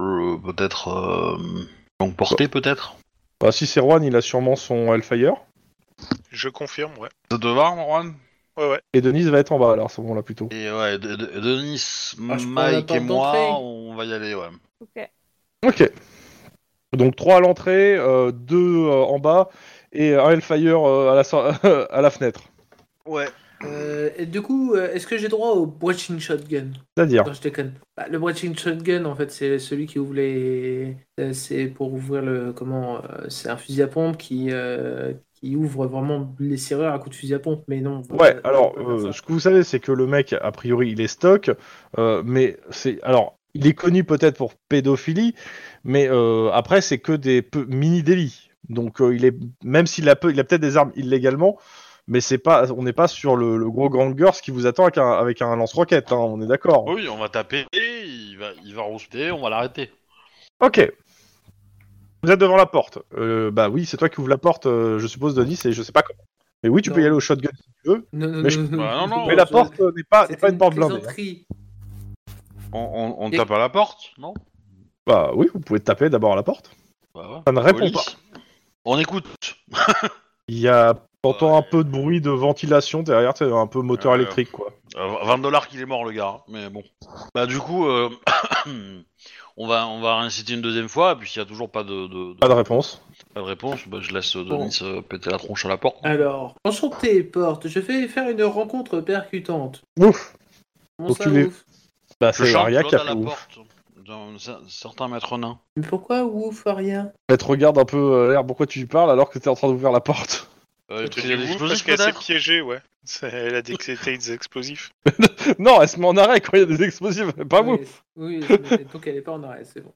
euh, peut-être euh, longue portée peut-être. Bah, si c'est Juan, il a sûrement son Hellfire. Je confirme, ouais. Te va, Juan Ouais, ouais. Et Denise va être en bas, alors, à ce moment-là, plutôt. Et ouais, de- de- Denis, Ah, Mike et moi, on va y aller, ouais. Ok. Ok. Donc, 3 à l'entrée, 2 en bas, et un Hellfire euh, à, la, so- [laughs] à la fenêtre. Ouais. Euh, et du coup, euh, est-ce que j'ai droit au breaching shotgun C'est-à-dire Non, je déconne. Bah, le breaching shotgun, en fait, c'est celui qui ouvre les. euh, C'est pour ouvrir le. Comment C'est un fusil à pompe qui, euh, qui ouvre vraiment les serrures à coup de fusil à pompe. Mais non. Ouais, on alors, euh, ce que vous savez, c'est que le mec, a priori, il est stock, mais c'est. Alors, il est connu peut-être pour pédophilie, mais après, c'est que des peu- mini-délits. Donc, il est. Même s'il a, peu... il a peut-être des armes illégalement, mais c'est pas, on n'est pas sur le, le gros gangers qui vous attend avec un, avec un lance-roquette, hein, on est d'accord. Oui, on va taper, il va, il va rouspéter, on va l'arrêter. Ok. Vous êtes devant la porte. Euh, bah oui, c'est toi qui ouvre la porte, euh, je suppose, Denis, et je sais pas comment. Mais oui, tu peux y aller au shotgun si tu veux. Non, non, mais je- non, Bah, non, non, Mais la je- porte euh, n'est pas, pas une porte blindée. hein. On, on- on Et- tape à la porte, non? Bah oui, vous pouvez taper d'abord à la porte. Bah ouais. Ça ne répond Police. pas. On écoute. Il y a, t'entends Ouais. un peu de bruit de ventilation derrière, c'est un peu moteur Ouais. électrique quoi. Euh, 20 dollars qu'il est mort, le gars, hein, mais bon. Bah, du coup, euh, [clears throat] on, va, on va réinciter une deuxième fois, et puis s'il y a toujours pas de, de- de- Pas de réponse. pas de réponse, bah, je laisse euh, Denis euh, péter la tronche à la porte. Alors, enchanté, porte. Je vais faire une rencontre percutante. Ouf. Comment Donc ça, tu les- ouf Bah c'est Aria qui a fait ouf. porte d'un cer- certain maître nain. Mais pourquoi ouf, rien Elle te regarde un peu euh, l'air pourquoi tu lui parles alors que t'es en train d'ouvrir la porte? Euh, dis parce qu'elle s'est peut-être piégée, ouais. [laughs] Elle a détecté des explosifs. [laughs] non, elle se met en arrêt quand il y a des explosifs, pas vous. Oui, donc elle est pas en arrêt, c'est bon.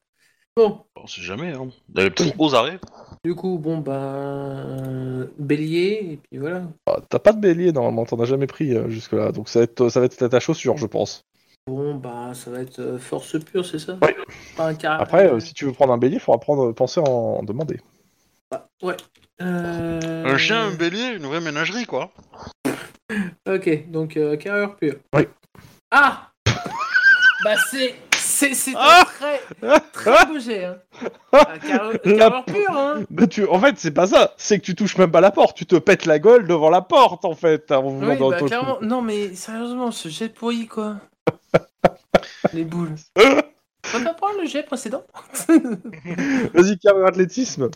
Bon, On sait jamais, hein. Elle est peut-être aux arrêts. du coup, bon, ben. Bélier, et puis voilà. Ah, T'as pas de bélier normalement, t'en as jamais pris euh, jusque-là, donc ça va être, ça va être ta chaussure, je pense. Bon, bah, ça va être euh, force pure, c'est ça? Ouais. Pas un caractère. Après, euh, si tu veux prendre un bélier, il faudra prendre, penser à en demander. Bah, ouais. Euh... Un chien, un bélier, une vraie ménagerie, quoi. [laughs] Ok, donc euh, carrure pure. Oui. Ah [laughs] Bah c'est c'est c'est un Ah très très beau jet hein. Ah, La- [laughs] carrure pure hein. Mais tu, en fait, c'est pas ça, c'est que tu touches même pas la porte, tu te pètes la gueule devant la porte en fait. En Oui, bah clairement. Non mais sérieusement, ce jet pourri quoi. Les boules. On va prendre le jet précédent. Vas-y, carrure athlétisme.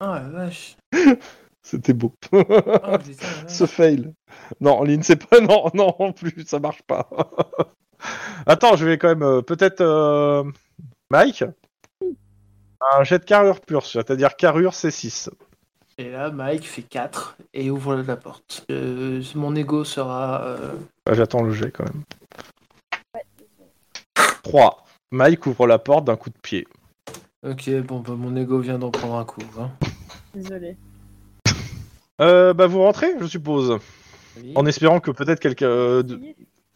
Oh la vache. [laughs] C'était beau. Oh putain. [laughs] Ce fail. Non, Lynn, c'est pas. Non, non, en plus, ça marche pas. [laughs] Attends, je vais quand même. euh, Peut-être. euh, Mike? Un jet de carrure pure, c'est-à-dire carrure C6. Et là, Mike fait 4 et ouvre la porte. Euh, mon ego sera. euh, Ah, J'attends le jet quand même. 3. Mike ouvre la porte d'un coup de pied. Ok, bon, bah, mon ego vient d'en prendre un coup. Hein. Désolé. Euh, bah vous rentrez, je suppose, Oui. en espérant que peut-être quelqu'un, euh, de-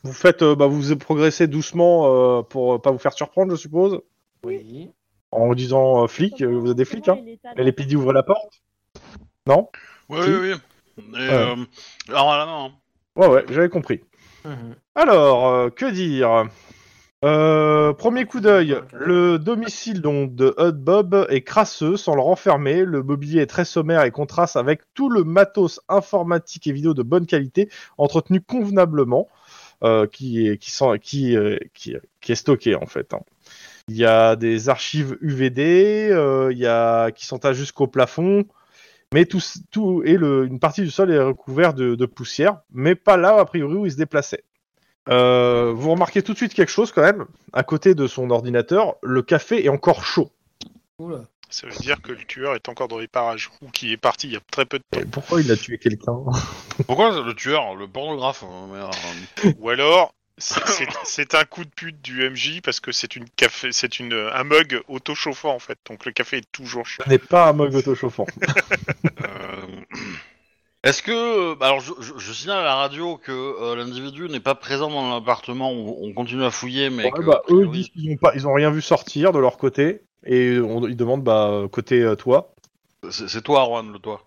vous faites, euh, bah vous progressez doucement euh, pour euh, pas vous faire surprendre, je suppose, Oui. en disant euh, flic, euh, vous êtes des flics, hein. Et les PD ouvrent la porte Non? Oui, Si. oui, oui. Et, euh, alors à la main. hein. Ouais, ouais, j'avais compris. Mhm. Alors, euh, que dire? Euh, Premier coup d'œil, le domicile donc de Hud Bob est crasseux sans le renfermer. Le mobilier est très sommaire et contraste avec tout le matos informatique et vidéo de bonne qualité entretenu convenablement, euh, qui, est, qui, sont, qui, euh, qui, qui est stocké en fait. hein. Il y a des archives UVD, euh, il y a qui sont à jusqu'au plafond. Mais tout, tout et le, une partie du sol est recouverte de, de poussière, mais pas là a priori où il se déplaçait. Euh, vous remarquez tout de suite quelque chose quand même. À côté de son ordinateur, le café est encore chaud. Oula. Ça veut dire que le tueur est encore dans les parages, ou qu'il est parti il y a très peu de temps. Et pourquoi il a tué quelqu'un? Pourquoi le tueur, le pornographe hein, Ou alors, c'est- un coup de pute du MJ parce que c'est une café, c'est une un mug auto-chauffant en fait, donc le café est toujours chaud. Ce n'est pas un mug autochauffant. euh, Est-ce que. bah, Alors, je, je- je signale à la radio que euh, l'individu n'est pas présent dans l'appartement. On, on continue à fouiller, mais. Ouais, que, bah, a eux priori- disent qu'ils ont pas, ils ont rien vu sortir de leur côté et on- ils demandent bah côté euh, toi. C'est toi, Juan, le toi.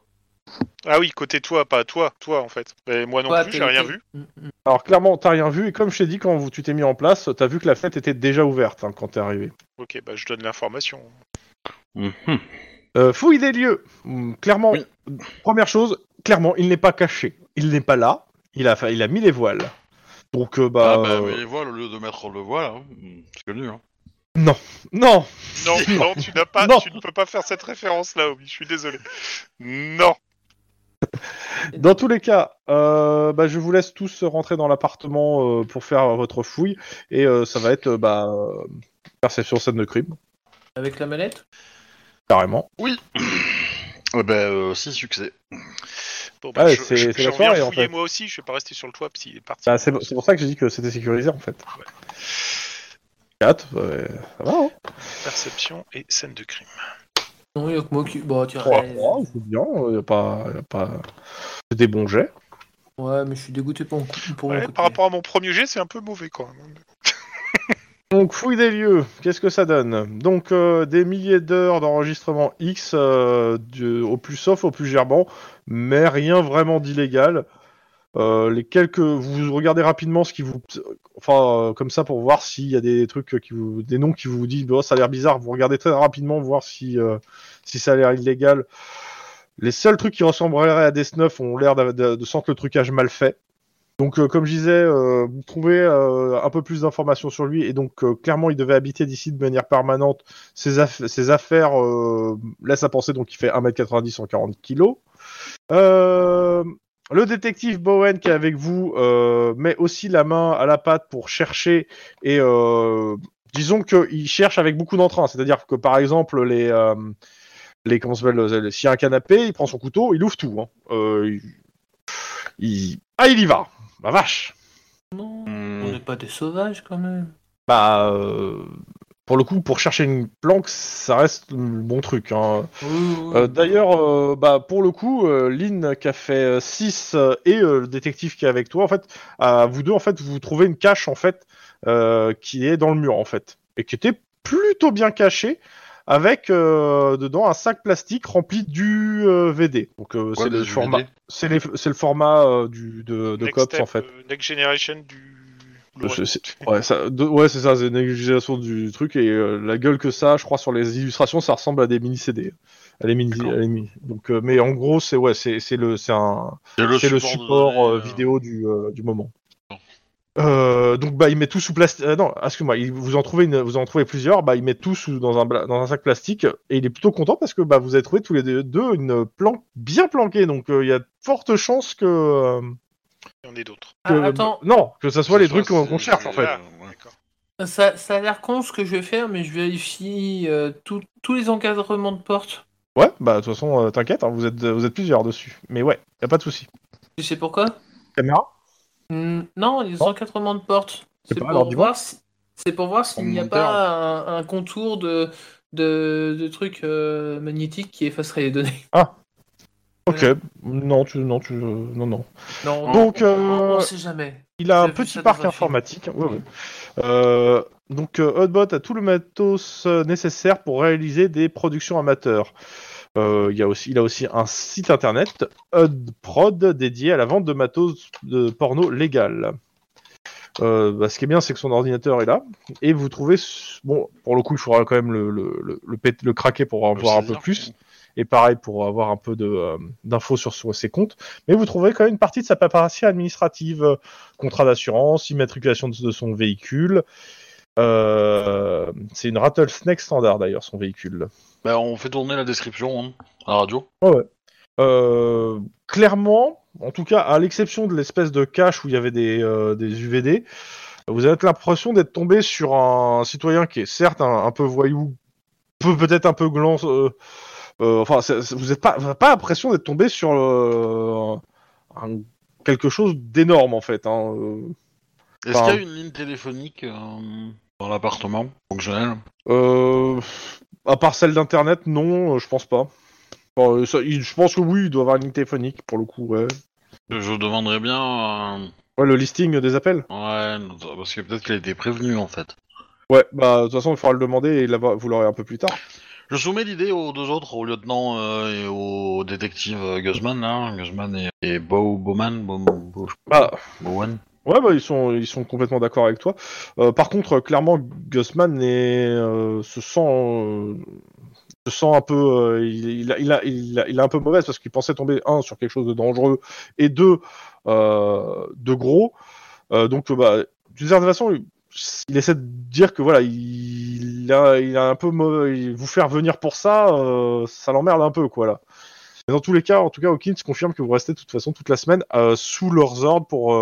Ah oui, côté toi, pas toi, toi en fait. Et moi non Toi, plus, j'ai rien vu. Mm, mm. Alors clairement t'as rien vu et comme je t'ai dit quand vous, tu t'es mis en place, t'as vu que la fenêtre était déjà ouverte hein, quand t'es arrivé. Ok, bah je donne l'information. Euh, fouille des lieux. Hum, Clairement, Oui. première chose, clairement, il n'est pas caché. Il n'est pas là. Il a, fa- il a mis les voiles. Donc, euh, bah, Ah, bah, mais les voiles, au lieu de mettre le voile, hein, c'est connu. Hein. non, [laughs] Non, non, tu n'as pas, Non. tu ne peux pas faire cette référence là, Obi. Je suis désolé. Non. Dans tous les cas, euh, bah, je vous laisse tous rentrer dans l'appartement euh, pour faire votre fouille et euh, ça va être euh, bah, perception scène de crime, Avec la mallette carrément. Eh ben, euh, si succès. Bon, bah, Ouais, je, c'est- je- c'est la viens soirée, en fouiller fait. moi aussi. Je vais pas rester sur le toit parce qu'il est parti. Bah, c'est c'est pour ça que j'ai dit que c'était sécurisé en fait. 4, ça va. Hein Perception et scène de crime. Non, il y a que moi qui. Bon, tiens. 3, allez. 3, c'est bien. euh, y a pas, y a pas... C'est des bons jets. Ouais, mais je suis dégoûté pour mon coup. Pour mon Ouais, de par rapport à mon premier jet, c'est un peu mauvais quand même. Donc fouille des lieux, qu'est-ce que ça donne Donc euh, des milliers d'heures d'enregistrement X, euh, au plus sauf, au plus gerbant, mais rien vraiment d'illégal. Euh, les vous regardez rapidement ce qui vous, comme ça pour voir s'il y a des trucs qui vous, des noms qui vous disent, bon, ça a l'air bizarre. Vous regardez très rapidement voir si ça a l'air illégal. Les seuls trucs qui ressembleraient à des snuffs ont l'air de, de, de sentir le trucage mal fait. Donc, euh, comme je disais, euh, vous trouvez euh, un peu plus d'informations sur lui, et donc clairement, il devait habiter d'ici de manière permanente. Ses, aff- ses affaires laissent à penser donc il fait 1m90, 140 kg. Le détective Bowen qui est avec vous met aussi la main à la pâte pour chercher et disons qu'il cherche avec beaucoup d'entrain. C'est-à-dire que par exemple s'il y a un canapé, il prend son couteau, il ouvre tout. hein. Il- ah il y va. La vache. Non, Hmm. on n'est pas des sauvages quand même. Bah, euh, pour le coup, pour chercher une planque, ça reste le bon truc. Hein. Oui, oui. Euh, D'ailleurs, euh, bah, pour le coup, euh, Lynn qui a fait 6 et euh, le détective qui est avec toi, en fait, à vous deux, en fait, vous trouvez une cache, en fait, euh, qui est dans le mur, en fait, et qui était plutôt bien cachée, avec euh, dedans un sac plastique rempli du euh, VD. Donc, euh, c'est le des format, c'est le format euh, du, de, de Next Cops, step, en fait. euh, next Generation du. Ouais, ça, de- ouais, c'est ça, c'est une négligeation du truc et euh, la gueule que ça, je crois, sur les illustrations, ça ressemble à des mini CD. À les mini, D'accord. à les mini- Donc, euh, mais en gros, c'est ouais, c'est c'est le, c'est un, C'est le c'est le support, support vidéo du, euh, du moment. Euh, donc bah il met tout sous plastique. non, excuse-moi, il- vous en trouvez une, vous en trouvez plusieurs. Bah il met tout sous dans un bla- dans un sac plastique et il est plutôt content parce que bah vous avez trouvé tous les deux une planque bien planquée. Donc euh, il y a de fortes chances que, euh, Il y en a d'autres. que- Ah, attends, non que ça soit que les trucs qu'on cherche en fait. Ouais. ça, ça a l'air con ce que je vais faire, mais je vérifie euh, tout- tous les encadrements de porte. Ouais, bah de toute façon, euh, t'inquiète, hein, vous êtes vous êtes plusieurs dessus. Mais ouais, y a pas de souci. Tu sais pourquoi? Caméra? Non, les Non. encadrements de porte. C'est pour alors, voir si... C'est pour voir s'il n'y a pas un, un contour de, de, de trucs euh, magnétiques qui effacerait les données. Ok, non, tu, non, tu, non, non. Non, Donc, on, euh, on sait jamais. Il a un petit parc informatique. Ouais, ouais. Euh, donc, euh, Hotbot a tout le matos nécessaire pour réaliser des productions amateurs. Euh, il, y a aussi, il a aussi un site internet, HudProd, dédié à la vente de matos de porno légal. Euh, bah, ce qui est bien, c'est que son ordinateur est là. Et vous trouvez. Bon, pour le coup, il faudra quand même le, le, le, le, pét- le craquer pour en voir un peu plus. Et pareil pour avoir un peu euh, d'infos sur, sur ses comptes. Mais vous trouverez quand même une partie de sa paparazzi administrative, contrat d'assurance, immatriculation de, de son véhicule. C'est une Rattlesnake standard d'ailleurs, son véhicule. Bah, on fait tourner la description hein, à la radio. Euh, clairement, en tout cas, à l'exception de l'espèce de cache où il y avait des, euh, des UVD, vous avez l'impression d'être tombé sur un citoyen qui est certes un, un peu voyou, peut peut-être un peu gland. euh, euh, enfin, vous n'avez pas, pas l'impression d'être tombé sur euh, un- quelque chose d'énorme en fait. Hein. euh. Est-ce qu'il y a une ligne téléphonique euh, dans l'appartement fonctionnel? Euh, à part celle d'internet, non, euh, je pense pas. Enfin, euh, ça- il- je pense que oui, il doit avoir une ligne téléphonique pour le coup. Ouais, Je demanderais bien. euh, ouais le listing des appels. Ouais, parce que peut-être qu'il a été prévenu en fait. Ouais, bah de toute façon, il faudra le demander et vous l'aurez un peu plus tard. Je soumets l'idée aux deux autres, au lieutenant euh, et au détective Guzman, là. Guzman et, et Bow, Bowman, Bow, Bow- Bah, Bowen. Ouais, bah ils sont, ils sont complètement d'accord avec toi. Euh, par contre, clairement, Gusman est, euh, se sent, euh, se sent un peu, euh, il, il a, il, a, il, a, il a un peu mauvaise parce qu'il pensait tomber un sur quelque chose de dangereux et deux euh, de gros. Euh, donc, bah, d'une certaine façon, il, essaie de dire que voilà, il, a, il a un peu mauvais, vous faire venir pour ça, ça l'emmerde un peu, quoi là. Mais dans tous les cas, en tout cas, Hawkins confirme que vous restez de toute façon toute la semaine sous leurs ordres pour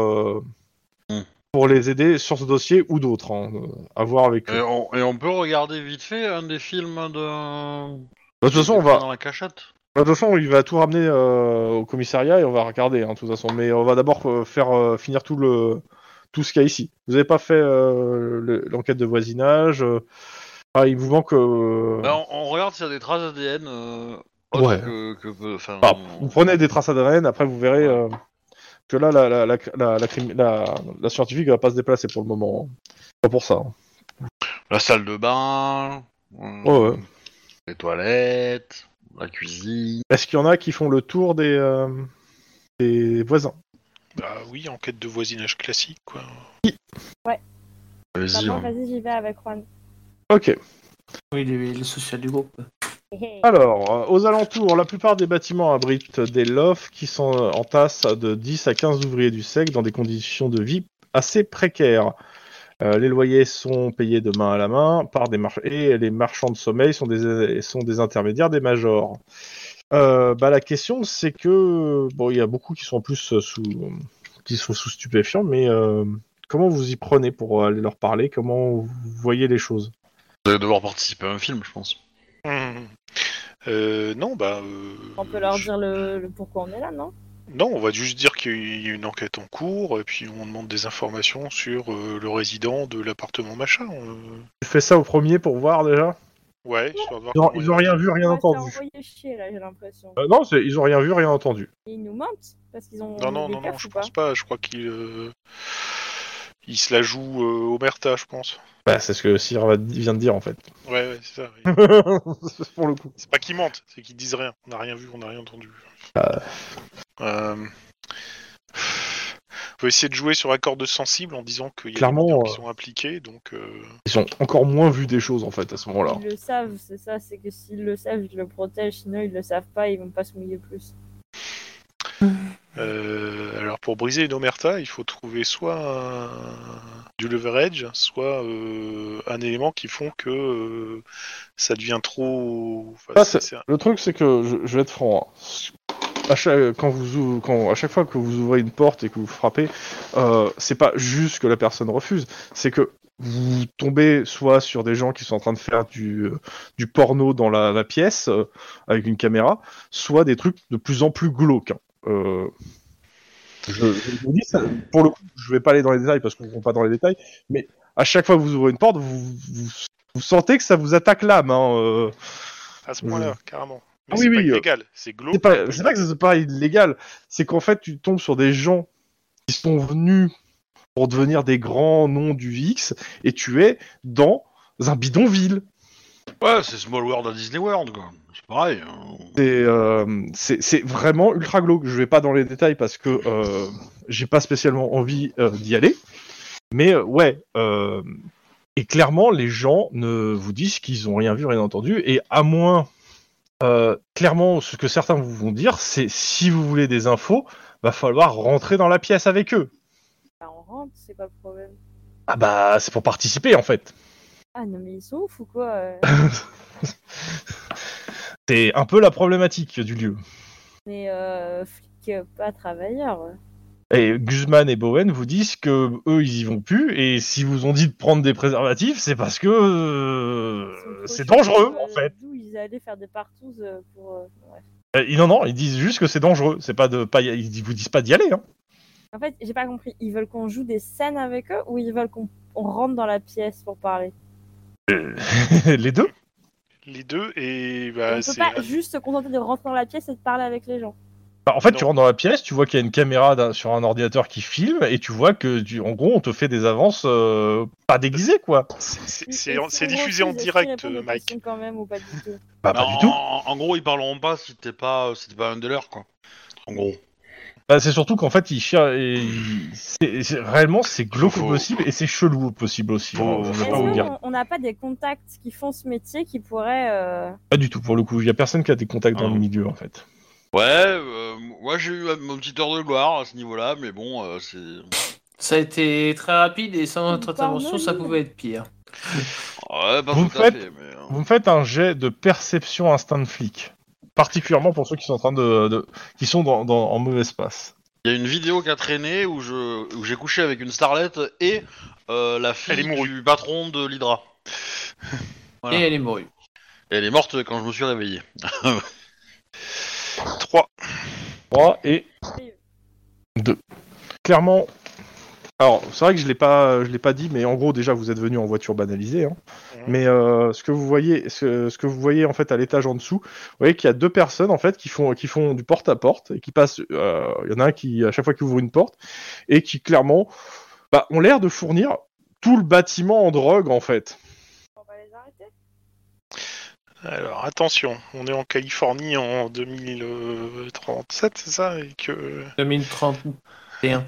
Hmm. pour les aider sur ce dossier ou d'autres, hein, à voir avec eux. Et on, et on peut regarder vite fait un des films de. De toute façon, on va, Dans la cachette. de toute façon, il va tout ramener euh, au commissariat et on va regarder, hein, de toute façon. Mais on va d'abord euh, faire euh, finir tout le tout ce qu'il y a ici. Vous n'avez pas fait euh, le- l'enquête de voisinage. euh, ah, il vous manque. euh, Bah, on, on regarde s'il y a des traces ADN. Euh, Ouais. que, que, vous prenez des traces ADN, après vous verrez euh, que là, la, la, la, la, la, crimi- la- la scientifique va pas se déplacer pour le moment. Pas pour ça. hein. La salle de bain. euh, Ouais, ouais. Les toilettes. La cuisine. Est-ce qu'il y en a qui font le tour des, euh, des voisins? Bah oui, enquête de voisinage classique, quoi. Vas-y. Maman, hein. vas-y, j'y vais avec Juan. Ok. Oui, il est, est social du groupe. [laughs] Alors, euh, aux alentours, la plupart des bâtiments abritent des lofts qui sont euh, en tasse de 10 à 15 ouvriers du sec dans des conditions de vie assez précaires. Euh, les loyers sont payés de main à la main par des marchands et les marchands de sommeil sont des, sont des intermédiaires des majors. Euh, bah, la question, c'est que bon, il y a beaucoup qui sont en plus sous qui sont sous stupéfiants, mais euh, comment vous y prenez pour aller leur parler? Comment vous voyez les choses? Vous allez devoir participer à un film, je pense. Hum. Euh, non, bah. euh, On peut leur je- dire le, le pourquoi on est là, non? Non, on va juste dire qu'il y a une enquête en cours, et puis on demande des informations sur euh, le résident de l'appartement machin. euh. Tu fais ça au premier pour voir déjà? Ouais, histoire de voir Ils ont, comment ils ont rien vu, rien Ouais, entendu. envoyé chier, là, j'ai l'impression. Euh, non, ils ont rien vu, rien entendu. Et ils nous mentent Parce qu'ils ont Non, non, non, non, je pense pas. Je crois qu'il euh, il se la joue euh, au Merta, je pense. Bah, c'est ce que Cyr va- vient de dire en fait. Ouais, ouais, c'est ça. oui. [laughs] Pour le coup. c'est pas qu'ils mentent, c'est qu'ils disent rien. On n'a rien vu, on n'a rien entendu. Euh. Euh, On peut essayer de jouer sur la corde sensible en disant qu'il y a Clairement, des qui euh, sont impliqués, donc. euh, Ils ont encore moins vu des choses en fait à ce moment-là. Ils le savent, c'est ça, c'est que s'ils le savent, ils le protègent, sinon ils le savent pas, ils vont pas se mouiller plus. Euh, alors pour briser une omerta, il faut trouver soit un- du leverage, soit euh, un élément qui font que euh, ça devient trop. enfin, Ah, un- Le truc, c'est que je, je vais être franc. hein. À chaque, quand vous ouvrez- quand, à chaque fois que vous ouvrez une porte et que vous frappez, c'est pas juste que la personne refuse, c'est que vous tombez soit sur des gens qui sont en train de faire du, du porno dans la, la pièce avec une caméra, soit des trucs de plus en plus glauques. hein. Euh, je, je vous dis ça, pour le coup, je vais pas aller dans les détails parce qu'on ne va pas dans les détails, mais à chaque fois que vous ouvrez une porte, vous, vous, vous sentez que ça vous attaque l'âme. Hein, euh. À ce point-là, carrément. Mais Ah c'est oui, pas oui, euh, illégal, c'est glauque. C'est pas, c'est pas que c'est pas illégal, c'est qu'en fait tu tombes sur des gens qui sont venus pour devenir des grands noms du VX et tu es dans un bidonville. Ouais, c'est Small World à Disney World, quoi. C'est pareil. hein. C'est euh, c'est- vraiment ultra glauque. Je vais pas dans les détails parce que euh, j'ai pas spécialement envie euh, d'y aller. Mais euh, ouais, euh, et clairement les gens ne vous disent qu'ils ont rien vu, rien entendu. Et à moins, euh, clairement, ce que certains vous vont dire, c'est si vous voulez des infos, va falloir rentrer dans la pièce avec eux. Bah, on rentre, c'est pas le problème. Ah bah c'est pour participer en fait. Ah non, mais ils sont ouf ou quoi euh [laughs] C'est un peu la problématique du lieu. Mais euh, flic, euh, pas travailleur. Et Guzman et Bowen vous disent que eux ils y vont plus et si vous ont dit de prendre des préservatifs c'est parce que euh, c'est dangereux euh, en fait. D'où ils allaient faire des partouzes euh, pour. euh. Euh, non non ils disent juste que c'est dangereux. C'est pas de pas ils vous disent pas d'y aller. Hein. En fait, j'ai pas compris. Ils veulent qu'on joue des scènes avec eux ou ils veulent qu'on on rentre dans la pièce pour parler? [laughs] Les deux. Les deux, et On bah, ne peut c'est. pas juste se contenter de rentrer dans la pièce et de parler avec les gens. Bah, en fait Non. tu rentres dans la pièce, tu vois qu'il y a une caméra sur un ordinateur qui filme et tu vois que tu- en gros on te fait des avances euh, pas déguisées quoi. c'est- on diffusé en direct, Mike. questions quand même ou pas du tout? Bah pas en, du tout. En, en gros, ils parleront pas si t'es pas, si t'es pas un de leurs, quoi. En gros. Bah, c'est surtout qu'en fait ils cher- et ils- c'est- c'est- réellement c'est glauque au possible et c'est chelou au possible aussi. Faut- hein, pas on n'a pas des contacts qui font ce métier qui pourraient. euh, Pas du tout pour le coup. Il y a personne qui a des contacts dans Ah. le milieu en fait. Ouais, euh, moi j'ai eu mon petite heure de gloire à ce niveau-là, mais bon, euh, c'est. Ça a été très rapide et sans notre intervention, ça pouvait être pire. Ouais, pas Vous tout à faites- fait, mais. Vous me faites un jet de perception instinct de flic. Particulièrement pour ceux qui sont en train de, de- qui sont dans, dans- en mauvais espace. Il y a une vidéo qui a traîné où je où j'ai couché avec une starlette et euh, la Elle est fille du patron de l'Hydra. [laughs] Voilà. Et elle est morue. Et elle est morte quand je me suis réveillé. [laughs] 3. 3 et 2. Clairement. Alors, c'est vrai que je l'ai pas, je l'ai pas dit, mais en gros, déjà, vous êtes venu en voiture banalisée. Hein. Mais euh, ce que vous voyez, ce, ce que vous voyez en fait à l'étage en dessous, vous voyez qu'il y a deux personnes en fait qui font, qui font du porte à porte et qui passent. euh, Il y en a un qui à chaque fois qu'il ouvre une porte et qui clairement, bah, ont l'air de fournir tout le bâtiment en drogue en fait. On va les arrêter Alors attention, on est en Californie en 2037, c'est ça et que... 2031.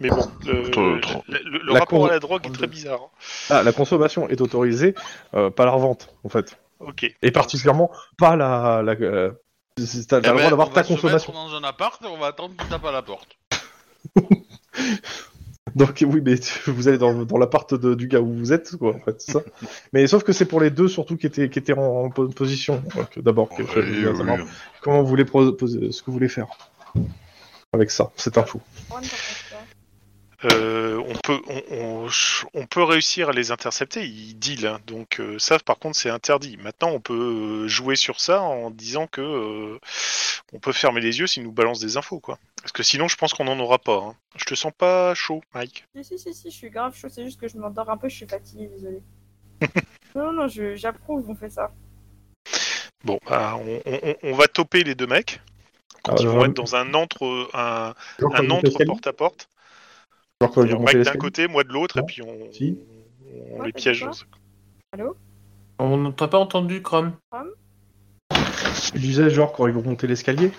Mais bon, le, Trop- trop. le- le- le La rapport con- à la drogue est très bizarre. hein. Ah, la consommation est autorisée, euh, pas la revente en fait. Ok. Et particulièrement pas la. la euh, c'est- T'as Eh le droit d'avoir on ta va se consommation. mettre dans un appart et on va attendre qu'il tape à la porte. [laughs] Donc oui, mais tu- vous allez dans, dans l'appart de- du gars où vous êtes, quoi, en fait, c'est ça. [laughs] mais sauf que c'est pour les deux surtout qui étaient, qui étaient en, en po- position. D'abord, Oui, comment vous voulez proposer, ce que vous voulez faire avec ça, cette info. Juan, t'en penses quoi Euh, on peut, on, on- on peut réussir à les intercepter. Ils deal, hein. donc euh, ça, par contre, c'est interdit. Maintenant, on peut euh, jouer sur ça en disant que euh, on peut fermer les yeux s'ils nous balancent des infos, quoi. Parce que sinon, je pense qu'on n'en aura pas. hein. Je te sens pas chaud, Mike. Si, si, si, si, je suis grave chaud, c'est juste que je m'endors un peu, je suis fatiguée, désolé. [laughs] non, non, je- j'approuve, on fait ça. Bon, bah, on, on- on va toper les deux mecs quand Ah, ils vont genre- être dans un entre, un, vont entre porte à porte. Genre quand ils Et vont Mike monter d'un l'escalier côté, moi de l'autre, et puis on, Si. on les piège. quoi Allô On t'a pas entendu, Chrome Je disais genre quand ils vont monter l'escalier.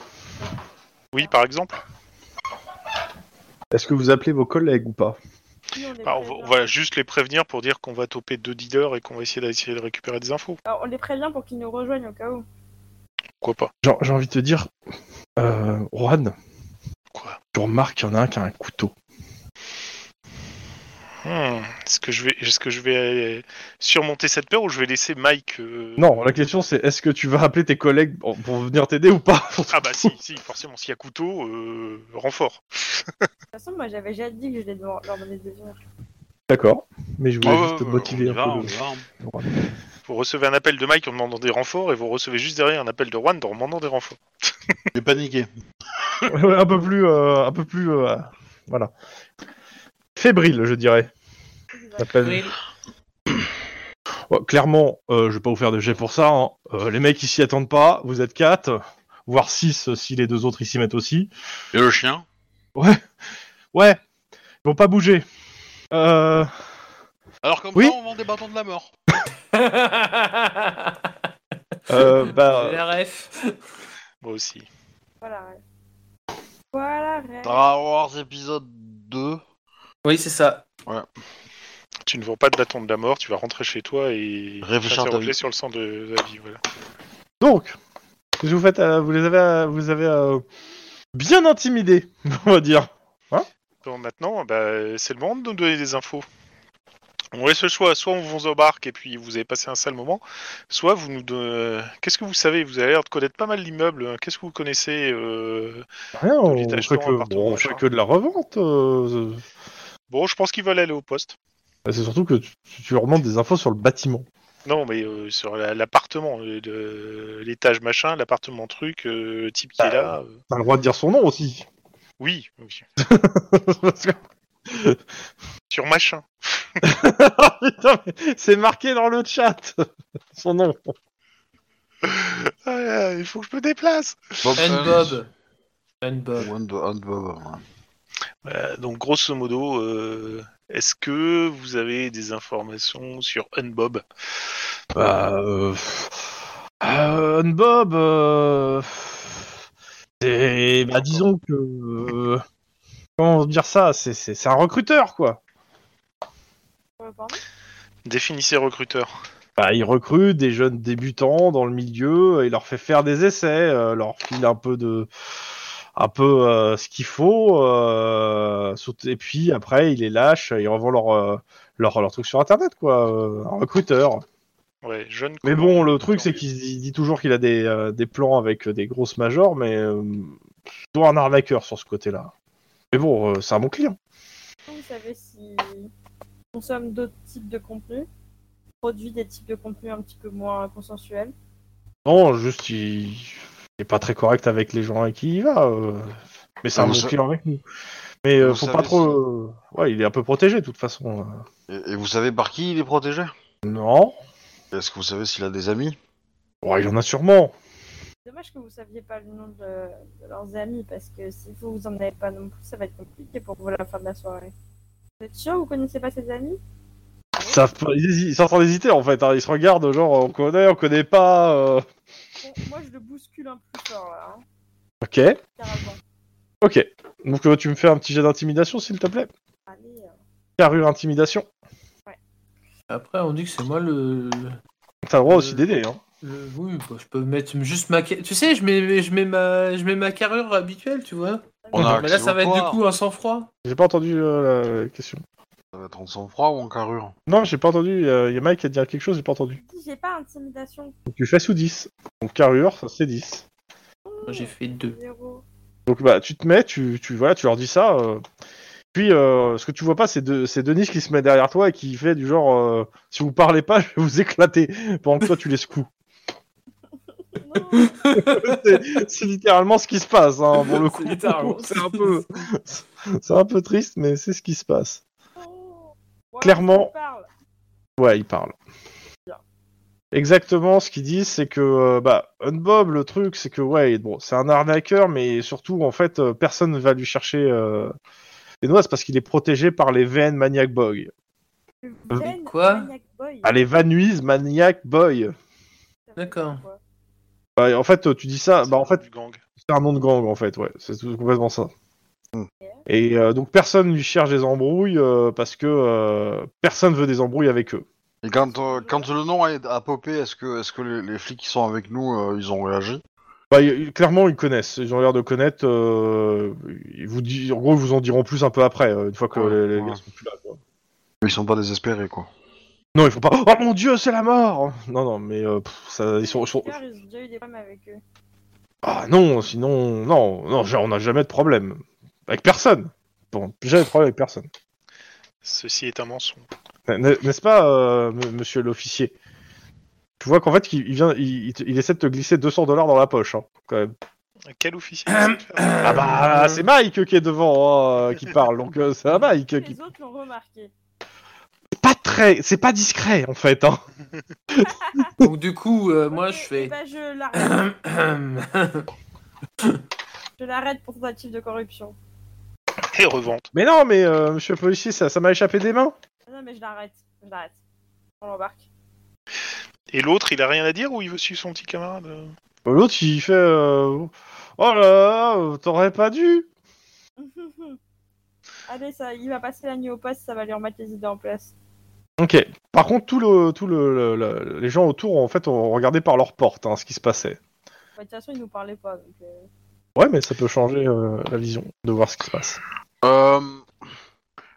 Oui, par exemple. Est-ce que vous appelez vos collègues ou pas Oui, on, Bah, on, va, on juste les prévenir pour dire qu'on va toper deux dealers et qu'on va essayer d'essayer de récupérer des infos. Alors, on les prévient pour qu'ils nous rejoignent au cas où. Pourquoi pas Genre, J'ai envie de te dire, euh, Juan, Quoi tu remarques qu'il y en a un qui a un couteau. Hmm, Est-ce que je vais, est-ce que je vais surmonter cette peur ou je vais laisser Mike euh, Non, la question c'est est-ce que tu vas appeler tes collègues pour pour venir t'aider ou pas Ah bah si, si, forcément, s'il y a couteau, euh, renfort. [laughs] De toute façon, moi j'avais déjà dit que je les leur donnais de venir. D'accord, mais je voulais Ouais, juste ouais, motiver on un peu on le- y va. Juan. Vous recevez un appel de Mike en demandant des renforts et vous recevez juste derrière un appel de Juan en demandant des renforts. J'ai paniqué. Ouais, un peu plus, euh, un peu plus, euh, voilà, fébrile, je dirais. Oui. Ouais, clairement, euh, je vais pas vous faire de jet pour ça. hein. Euh, les mecs ils s'y attendent pas. Vous êtes 4, voire 6 si les deux autres s'y mettent aussi. Et le chien? Ouais, ils vont pas bouger. Euh, Alors comme Oui. ça, on vend des bâtons de la mort. [laughs] euh, bah, [laughs] la ref. Moi aussi. Voilà, ouais. Voilà, ouais. Star Wars épisode 2. Oui, c'est ça. Tu ne vends pas de bâton de la mort, tu vas rentrer chez toi et Réfléchir sur le sang de la vie. Voilà. donc, que vous faites euh, Vous les avez, euh, vous les avez euh, bien intimidés, [laughs] on va dire. Bon, maintenant, bah, c'est le moment de nous donner des infos. On laisse le choix, soit on vous embarque et puis vous avez passé un sale moment, soit vous nous donnez... Qu'est-ce que vous savez? Vous avez l'air de connaître pas mal d'immeubles. hein. Qu'est-ce que vous connaissez euh, Rien, on fait tour, que, appartement, bon, on fait que de la revente. Bon, je pense qu'ils veulent aller au poste. C'est surtout que tu, tu leur demandes des infos sur le bâtiment. Non, mais euh, sur la- l'appartement, euh, de- l'étage machin, l'appartement truc, euh, le type qui est là. euh, T'as le droit de dire son nom aussi. Oui, oui. [laughs] Parce que- Sur machin. [laughs] C'est marqué dans le chat. [laughs] Son nom. Ah, il faut que je me déplace. Bob Unbob, ouais. Voilà, donc grosso modo, euh, est-ce que vous avez des informations sur Unbob? Bah, euh, euh, Bob, euh, c'est, bah, disons que, euh, comment dire ça, c'est, c'est, c'est un recruteur quoi. Euh, pardon? Définissez recruteur. Bah, il recrute des jeunes débutants dans le milieu, et il leur fait faire des essais, euh, leur file un peu de, un peu euh, ce qu'il faut, euh, et puis après il les lâche, ils revendent leur, euh, leur, leur truc sur internet quoi, un recruteur. Ouais, jeune. Mais bon, le truc, c'est qu'il il dit toujours qu'il a des, euh, des plans avec des grosses majors, mais euh, plutôt un arnaqueur sur ce côté-là. Mais bon, euh, c'est un bon client. Vous savez si consomme d'autres types de contenus, produit des types de contenus un petit peu moins consensuels? Non, juste, il il est pas très correct avec les gens avec qui il va. euh, Mais c'est un bon client avec nous. Mais euh, faut savez pas trop... si- euh, Ouais, il est un peu protégé, de toute façon. Et, et vous savez par qui il est protégé? Non. Est-ce que vous savez s'il a des amis? Ouais, il en a sûrement. Dommage que vous saviez pas le nom de, de leurs amis, parce que si vous, vous en avez pas non plus, ça va être compliqué pour vous à la fin de la soirée. Vous êtes sûr que vous connaissez pas ses amis? Ils, savent pas- ils, ils sont en train d'hésiter, en fait. hein. Ils se regardent, genre, on connaît, on connaît pas... euh. Bon, moi je le bouscule un peu fort là, hein, Ok, carrément. ok. Donc euh, tu me fais un petit jet d'intimidation, s'il te plaît? Allez, euh, Carrure intimidation. Après, on dit que c'est moi le. T'as le droit aussi d'aider, hein. le- Oui, bah, je peux mettre juste ma. Tu sais, je mets, je mets, ma... je mets ma carrure habituelle, tu vois. On a Mais là, ça va être du coup un sang-froid. J'ai pas entendu euh, la question. Ça va être en sang-froid ou en carrure Non, j'ai pas entendu. Il y a Mike qui a dit quelque chose, j'ai pas entendu. Si j'ai pas intimidation, Donc tu fais sous 10. Donc carrure, ça c'est 10. Moi, J'ai fait deux. zéro. Donc bah tu te mets, tu, tu, voilà, tu leur dis ça. euh. Puis euh, ce que tu vois pas, c'est de, c'est Denis qui se met derrière toi et qui fait du genre euh, si vous parlez pas, [laughs] je vais vous éclater pendant que toi tu les secoues. Non, [laughs] c'est, c'est littéralement ce qui se passe. Hein, pour le coup, C'est littéralement [laughs] c'est un peu, c'est un peu triste, mais c'est ce qui se passe. Ouais, Clairement. parle. Ouais, il parle. Bien. Exactement, ce qu'ils disent, c'est que euh, bah Unbob, le truc, c'est que ouais, bon, c'est un arnaqueur, mais surtout en fait, euh, personne ne va lui chercher euh, des noix, c'est parce qu'il est protégé par les VN Maniac Boy. Le Ven quoi Maniac Boy. Ah, les Vanuise Maniac Boy. D'accord. Bah, en fait, tu dis ça, bah en fait, c'est un nom de gang en fait, ouais, c'est tout complètement ça. Hmm. Et euh, donc personne lui cherche des embrouilles euh, parce que euh, personne veut des embrouilles avec eux. Et quand, euh, quand le nom a, a popé, est-ce que, est-ce que les, les flics qui sont avec nous, euh, ils ont réagi? Bah, ils- clairement, ils connaissent. Ils ont l'air de connaître. euh, ils vous disent, en gros, ils vous en diront plus un peu après, une fois que Ouais, les, les ouais. gars sont plus là. quoi. Ils sont pas désespérés, quoi. Non, il faut pas. Oh mon dieu, c'est la mort Non, non, mais euh, pff, ça, ils sont. ils sont- ils ont déjà eu des problèmes avec eux. Ah non, sinon, non, non, on n'a jamais de problème avec personne. Bon, jamais de problème avec personne. Ceci est un mensonge. N'est-ce pas, euh, monsieur l'officier? Tu vois qu'en fait, il, il vient, il, il te- il essaie de te glisser 200 dollars dans la poche, hein, quand même. Quel officier Ah bah, c'est Mike qui est devant, hein, qui parle, donc euh, c'est à Mike qui Les autres l'ont remarqué. pas discret. C'est pas discret en fait. Hein. [laughs] Donc du coup, euh, moi je eh fais. ben, je [coughs] l'arrête. je l'arrête pour tentative de corruption. Et revente. Mais non, mais euh, monsieur le policier, ça ça m'a échappé des mains. Ah Non, mais je l'arrête. Je l'arrête. On l'embarque. Et l'autre, il a rien à dire ou il veut suivre son petit camarade euh L'autre, il fait euh, Oh là là, euh, t'aurais pas dû. [laughs] Allez, ça, il va passer la nuit au poste, ça va lui remettre les idées en place. Ok. Par contre, tout le, tout le, le- le- les gens autour, en fait, ont regardé par leur porte hein, ce qui se passait. Bah, De toute façon, il nous parlait pas. Donc, euh, Ouais, mais ça peut changer euh, la vision de voir ce qui se passe. Euh,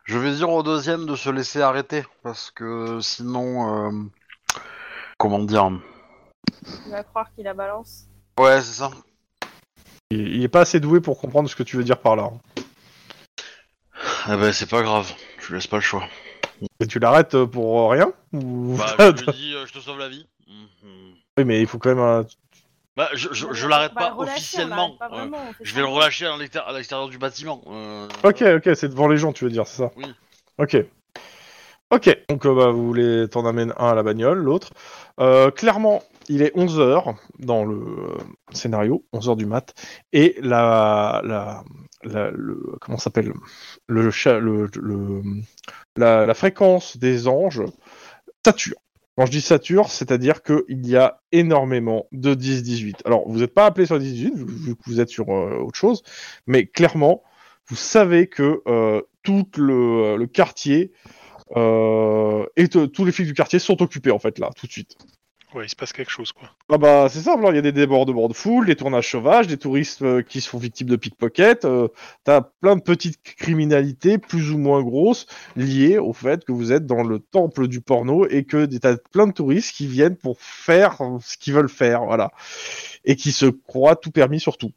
je vais dire au deuxième de se laisser arrêter parce que sinon, euh, comment dire? Il va croire qu'il a balance. Ouais, c'est ça. Il, il est pas assez doué pour comprendre ce que tu veux dire par là. hein. Eh ben c'est pas grave, je laisse pas le choix. Et tu l'arrêtes euh, pour rien ou... Bah, [laughs] je lui dis, euh, je te sauve la vie. Mhm. Oui, mais il faut quand même. un- Bah, je, je, je On l'arrête va pas officiellement. Euh, je ça. vais le relâcher à l'extér- à l'extérieur du bâtiment. euh, Ok, ok, c'est devant les gens, tu veux dire, c'est ça Oui. Ok. Ok, donc euh, bah, vous voulez t'en amènes un à la bagnole, l'autre. Euh, clairement, il est 11h dans le euh, scénario, 11h du mat, et la, la, la- le, comment ça s'appelle le, le, le- la, la fréquence des anges sature. Quand je dis sature, c'est-à-dire qu'il y a énormément de 10-18. Alors, vous n'êtes pas appelé sur 10-18, vu que vous êtes sur euh, autre chose, mais clairement, vous savez que euh, tout le, quartier euh, et tous les flics du quartier sont occupés en fait là, tout de suite. Ouais, il se passe quelque chose, quoi. Ah bah c'est simple, hein, il y a des débordements de foule, des tournages sauvages, des touristes euh, qui se font victimes de pickpocket, euh, t'as plein de petites criminalités plus ou moins grosses liées au fait que vous êtes dans le temple du porno et que t'as plein de touristes qui viennent pour faire ce qu'ils veulent faire, voilà. Et qui se croient tout permis sur tout.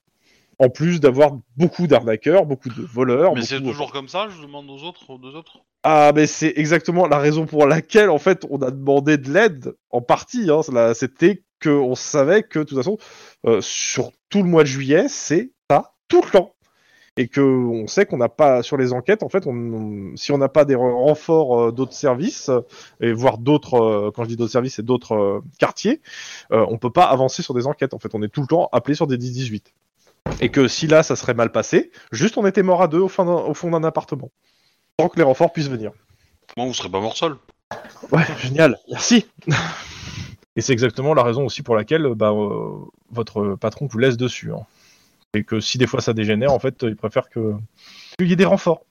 En plus d'avoir beaucoup d'arnaqueurs, beaucoup de voleurs. Mais c'est toujours comme ça, je demande aux autres, aux deux autres? ah, mais c'est exactement la raison pour laquelle, en fait, on a demandé de l'aide, en partie. Hein, C'était qu'on savait que, de toute façon, euh, sur tout le mois de juillet, c'est ça, tout le temps. Et que on sait qu'on n'a pas, sur les enquêtes, en fait, on, on- si on n'a pas des re- renforts euh, d'autres services, euh, et voire d'autres, euh, quand je dis d'autres services, c'est d'autres euh, quartiers, on peut pas avancer sur des enquêtes. En fait, on est tout le temps appelé sur des 10-18. Et que si là, ça serait mal passé, juste on était mort à deux au, fin d'un- au fond d'un appartement. Sans que les renforts puissent venir. Moi, vous serez pas mort seul. Ouais, génial, merci. Et c'est exactement la raison aussi pour laquelle bah, euh, votre patron vous laisse dessus. hein. Et que si des fois ça dégénère, en fait, il préfère que qu'il y ait des renforts.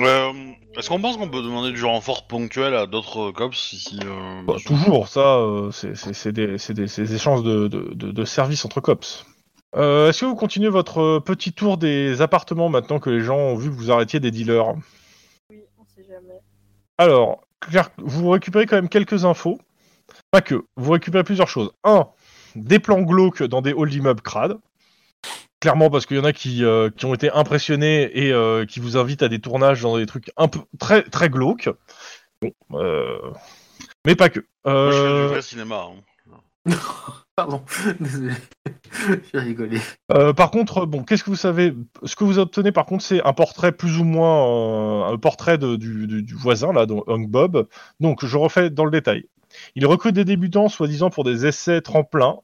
Euh, Est-ce qu'on pense qu'on peut demander du renfort ponctuel à d'autres euh, cops si euh, Bah, toujours, ça, euh, c'est- des, échanges de, de, de- de services entre cops. Euh, Est-ce que vous continuez votre euh, petit tour des appartements maintenant que les gens ont vu que vous arrêtiez des dealers? Oui, on sait jamais. Alors, vous récupérez quand même quelques infos. Pas que. Vous récupérez plusieurs choses. Un, des plans glauques dans des halls d'immeubles crades. Clairement, parce qu'il y en a qui, euh, qui ont été impressionnés et euh, qui vous invitent à des tournages dans des trucs un peu très très glauques. Bon, euh, mais pas que. Moi, je fais du vrai cinéma. hein. [laughs] Pardon, désolé. [laughs] J'ai rigolé. Euh, par contre, bon, qu'est-ce que vous savez? Ce que vous obtenez, par contre, c'est un portrait plus ou moins euh, un portrait du, voisin là, donc Hung Bob. Donc, je refais dans le détail. Il recrute des débutants, soi-disant pour des essais tremplins,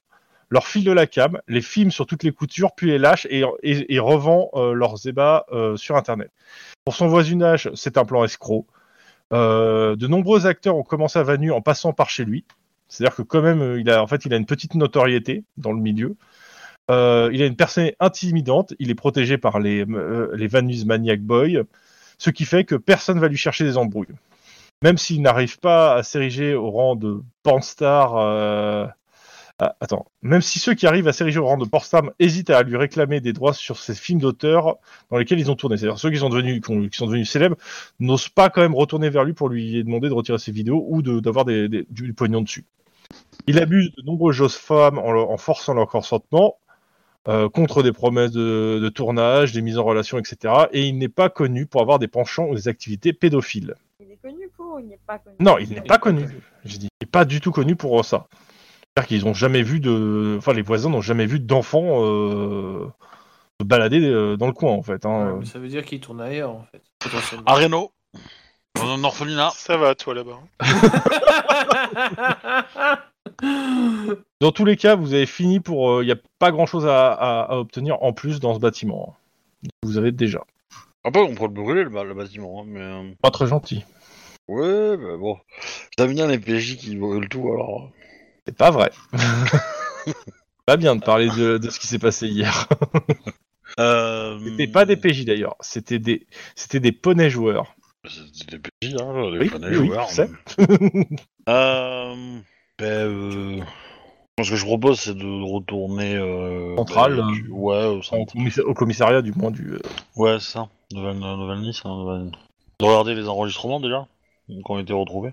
leur file de la cam, les filme sur toutes les coutures, puis les lâche et, et- revend euh, leurs ébats sur Internet. Pour son voisinage, c'est un plan escroc. De nombreux acteurs ont commencé à Vanu en passant par chez lui. C'est-à-dire que quand même, euh, il a en fait, une petite notoriété dans le milieu. Euh, il a une personnalité intimidante, il est protégé par les, euh, les Vanus Maniac Boy, ce qui fait que personne va lui chercher des embrouilles. Même s'il n'arrive pas à s'ériger au rang de pornstar. Ah, attends, même si ceux qui arrivent à s'ériger au rang de pornstar hésitent à lui réclamer des droits sur ces films d'auteur dans lesquels ils ont tourné, c'est-à-dire ceux qui sont devenus, qui, ont- qui sont devenus célèbres, n'osent pas quand même retourner vers lui pour lui demander de retirer ses vidéos ou de- d'avoir des, des- du pognon dessus. Il abuse de nombreuses femmes en, leur- en forçant leur consentement, euh, contre des promesses de, de tournage, des mises en relation, etc. Et il n'est pas connu pour avoir des penchants ou des activités pédophiles. Il est connu pour ou il n'est pas connu? Non, il n'est pas connu. J'ai dit, il n'est pas du tout connu pour ça. C'est-à-dire qu'ils n'ont jamais vu de, enfin les voisins n'ont jamais vu d'enfants euh, se balader euh, dans le coin en fait. Ouais, Hein. mais ça veut dire qu'il tourne ailleurs, en fait. À Reno. Dans un orphelinat. Ça va, toi, là-bas. Dans tous les cas, vous avez fini pour. Il n'y a pas grand chose à, à- à obtenir en plus dans ce bâtiment. Vous avez déjà. Après, on peut le brûler, le, bâtiment, hein, mais... euh, Pas très gentil. Ouais, bah bon. J'aime bien les PJ qui brûlent tout, alors... C'est pas vrai. [laughs] pas bien de parler de, de ce qui s'est passé hier. Euh... C'était pas des PJ d'ailleurs. C'était des, c'était des poneys joueurs. C'était des PJ, hein, les Oui, oui, oui, joueurs. sais. Euh... Ben, euh... Ce que je propose, c'est de retourner... Euh, Central, ben, du- Ouais, au centre. commissariat du moins du. euh, Ouais, c'est ça. Nouvelle, nouvelle Nice, hein, nouvelle... Regarder les enregistrements, déjà, qui ont été retrouvés.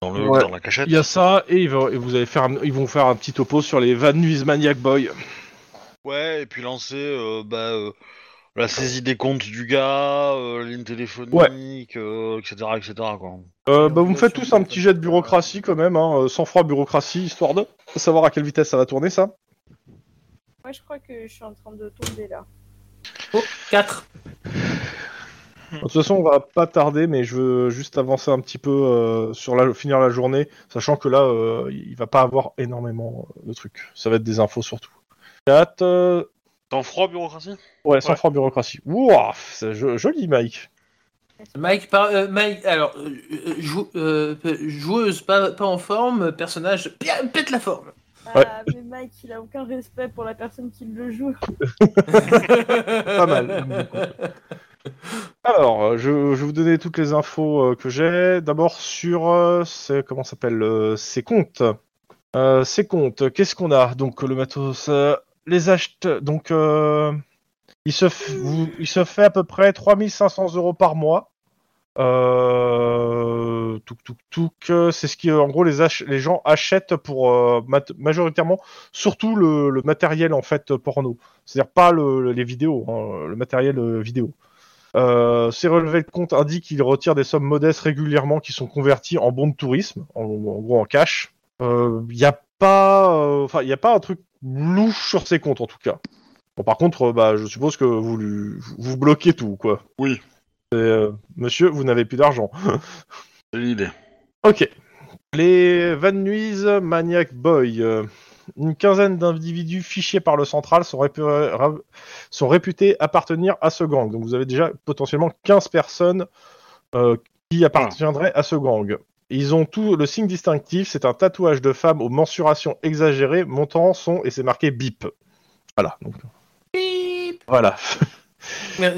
Dans, le, Ouais. dans la cachette. Il y a ça et, ils vont- et vous allez faire, un- ils vont faire un petit topo sur les Van Nuys Maniac Boy. Ouais, et puis lancer euh, bah, euh, la saisie des comptes du gars, euh, la ligne téléphonique, euh, etc., etc. Quoi. Euh, bah, vous me faites tous un petit jet de bureaucratie quand même, hein, sans froid bureaucratie, histoire de savoir à quelle vitesse ça va tourner ça. Moi, je crois que je suis en train de tomber là. Oh, 4. De toute façon, on va pas tarder, mais je veux juste avancer un petit peu euh, sur la, finir la journée, sachant que là, euh, il va pas avoir énormément euh, de trucs. Ça va être des infos surtout. 4, euh, T'en froid, bureaucratie? Ouais, sans Ouais. froid bureaucratie. Jo- joli, Mike. Mike, par- euh, Mike, alors, euh, euh, jou- euh, joueuse pas, pas en forme, personnage, bien, pète la forme. Ah, Ouais. mais Mike, il a aucun respect pour la personne qui le joue. [laughs] Pas mal. [laughs] Alors, euh, je, vais vous donner toutes les infos euh, que j'ai. D'abord sur euh, comment s'appelle ces comptes. Ces comptes, qu'est-ce qu'on a? Donc le matos, les achètes. Donc il se fait à peu près 3500 euros par mois. C'est ce qui, en gros, les, gens achètent pour majoritairement, surtout le, matériel en fait porno. C'est-à-dire pas le- le- les vidéos, hein, le matériel vidéo. Euh, ces relevés de compte indiquent qu'ils retirent des sommes modestes régulièrement qui sont converties en bons de tourisme, en, en gros en cash. Il n'y a pas, euh, enfin, il a pas un truc louche sur ces comptes en tout cas. Bon, par contre, euh, bah, je suppose que vous, lui- vous bloquez tout, quoi. Oui. Euh, monsieur, vous n'avez plus d'argent. [laughs] C'est l'idée. Ok. Les Van Nuys Maniac Boy. Une quinzaine d'individus fichés par le central sont, répu- ra- sont réputés appartenir à ce gang. Donc vous avez déjà potentiellement 15 personnes euh, qui appartiendraient à ce gang. Ils ont tout le signe distinctif, c'est un tatouage de femme aux mensurations exagérées, montant son et c'est marqué bip. Voilà. Donc, Bip. voilà. [laughs]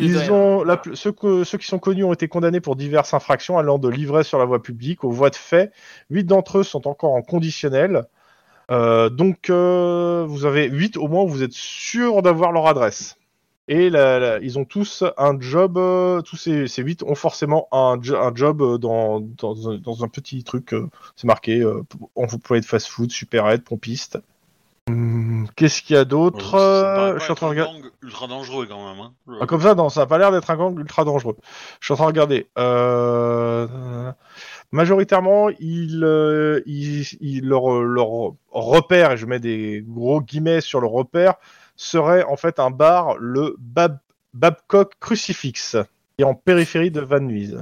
Ils ont, la pl- ceux, que- ceux qui sont connus ont été condamnés pour diverses infractions allant de l'ivresse sur la voie publique aux voies de fait. Huit d'entre eux sont encore en conditionnel. Euh, donc, euh, vous avez huit au moins où vous êtes sûr d'avoir leur adresse. Et la- ils ont tous un job, euh, tous ces, ces huit ont forcément un, jo- un job dans, dans, un- dans un petit truc, euh, c'est marqué, euh, employé de fast-food, supérette, pompiste. Hum, Qu'est-ce qu'il y a d'autre pas Je suis en train de un regarder. gang ultra dangereux quand même. Hein. Ah, comme ça, non, ça a pas l'air d'être un gang ultra dangereux. Je suis en train de regarder. Euh, Majoritairement, ils, euh, ils, ils- leur, repère, et je mets des gros guillemets sur le repère, serait en fait un bar, le Bab- Babcock Crucifix, qui est en périphérie de Van Nuys.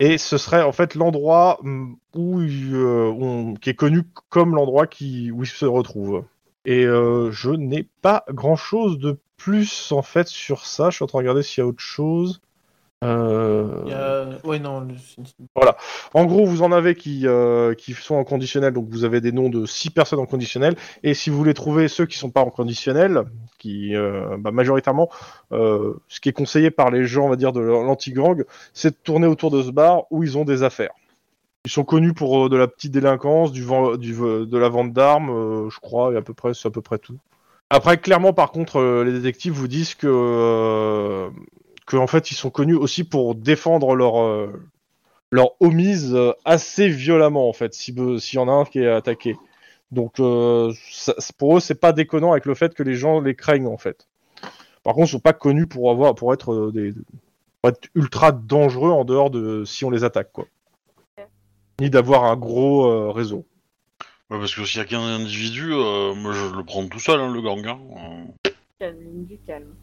Et ce serait en fait l'endroit hum, où, euh, qui est connu comme l'endroit qui, où il se retrouve. Et euh, je n'ai pas grand chose de plus en fait sur ça. Je suis en train de regarder s'il y a autre chose. Euh, Ouais, non. le- En gros, vous en avez qui, euh, qui sont en conditionnel, donc vous avez des noms de 6 personnes en conditionnel. Et si vous voulez trouver ceux qui sont pas en conditionnel, qui euh, bah, majoritairement, euh, ce qui est conseillé par les gens, on va dire, de l'anti-gang, c'est de tourner autour de ce bar où ils ont des affaires. Ils sont connus pour de la petite délinquance, du, du de la vente d'armes, je crois, et à peu près, c'est à peu près tout. Après, clairement, par contre, les détectives vous disent que, que en fait, ils sont connus aussi pour défendre leur, euh, leur homise euh, assez violemment, en fait, si s'il y en a un qui est attaqué. Donc, euh, ça- pour eux, c'est pas déconnant avec le fait que les gens les craignent, en fait. Par contre, ils sont pas connus pour avoir, pour être des, pour être ultra dangereux en dehors de si on les attaque, quoi. Ni d'avoir un gros euh, réseau. Ouais, parce que s'il y a qu'un individu, euh, moi je le prends tout seul, hein, le gang. Hein. Calme, du calme.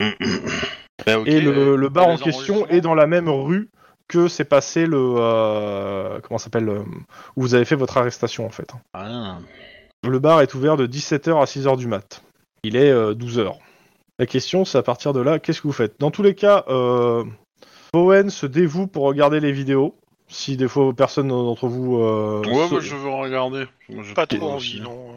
[clears throat] bah, ok, Et le, euh, le bar en question est dans la même rue que s'est passé le euh, comment ça s'appelle euh, où vous avez fait votre arrestation en fait. Ah. Le bar est ouvert de 17h à 6h du mat. Il est 12h. La question c'est à partir de là, qu'est-ce que vous faites? Dans tous les cas, euh, Bowen se dévoue pour regarder les vidéos. Si des fois personne d'entre vous euh, Ouais, se- moi je veux regarder. Moi, Pas trop envie, non.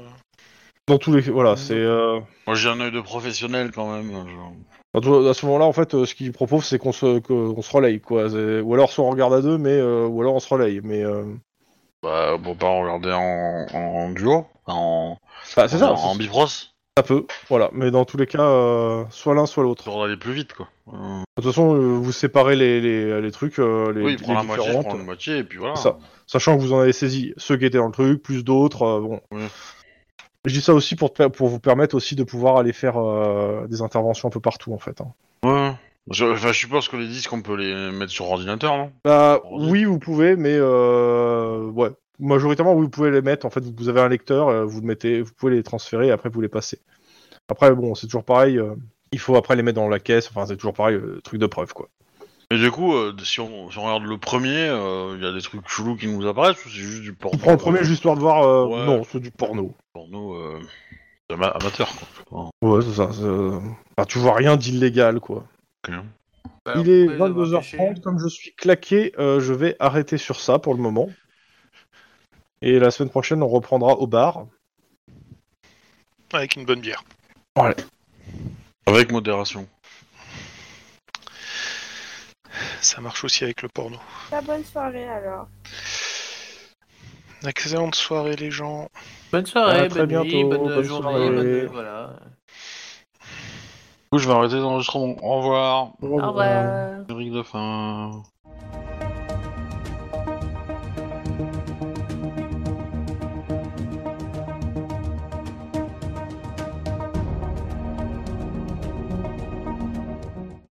Dans tous les voilà, c'est euh, Moi j'ai un œil de professionnel quand même. genre. À tout- à ce moment-là, en fait, euh, ce qu'il propose, c'est qu'on se, qu'on se relaye, quoi. C'est- Ou alors, soit on regarde à deux, mais euh, ou alors on se relaye. Mais euh, Bah, on peut pas regarder en, en duo, en, ah, c'est ça, en, en c'est- bifros, ça peut. Voilà. Mais dans tous les cas, euh, soit l'un, soit l'autre. pour aller plus vite quoi. Euh, De toute façon, euh, vous séparez les, les, les trucs, euh, les, oui, les prends la moitié, je différentes, prends la moitié et puis voilà. Ça. sachant que vous en avez saisi ceux qui étaient dans le truc, plus d'autres. euh, bon. Je dis ça aussi pour, te- pour vous permettre aussi de pouvoir aller faire euh, des interventions un peu partout, en fait. hein. Ouais. Je, enfin, je suppose que les disques on peut les mettre sur ordinateur, non? Bah oui, vous pouvez, mais euh, ouais, majoritairement vous pouvez les mettre. En fait, vous avez un lecteur, euh, vous le mettez, vous pouvez les transférer, et après vous les passez. Après, bon, c'est toujours pareil. euh, il faut après les mettre dans la caisse. Enfin, c'est toujours pareil, truc de preuve, quoi. Et du coup, euh, si, on, si on regarde le premier, euh, il y a des trucs chelous qui nous apparaissent ou c'est juste du porno On prend le premier juste histoire de voir. euh, Ouais. Non, c'est du porno. porno euh, ama- amateur quoi. Ouais, c'est ça. c'est, euh, Enfin, tu vois rien d'illégal, quoi. Ok. Bah, il est après les avoir 22h30. pêchés. Comme je suis claqué, euh, je vais arrêter sur ça pour le moment. Et la semaine prochaine, on reprendra au bar. Avec une bonne bière. Avec modération. Ça marche aussi avec le porno. La bonne soirée alors. Excellente soirée, les gens. Bonne soirée, À très bonne nuit, bientôt, bonne, bonne journée, soirée. bonne... Voilà. Du coup, je vais arrêter l'enregistrement. Au revoir. Au revoir. Générique de fin.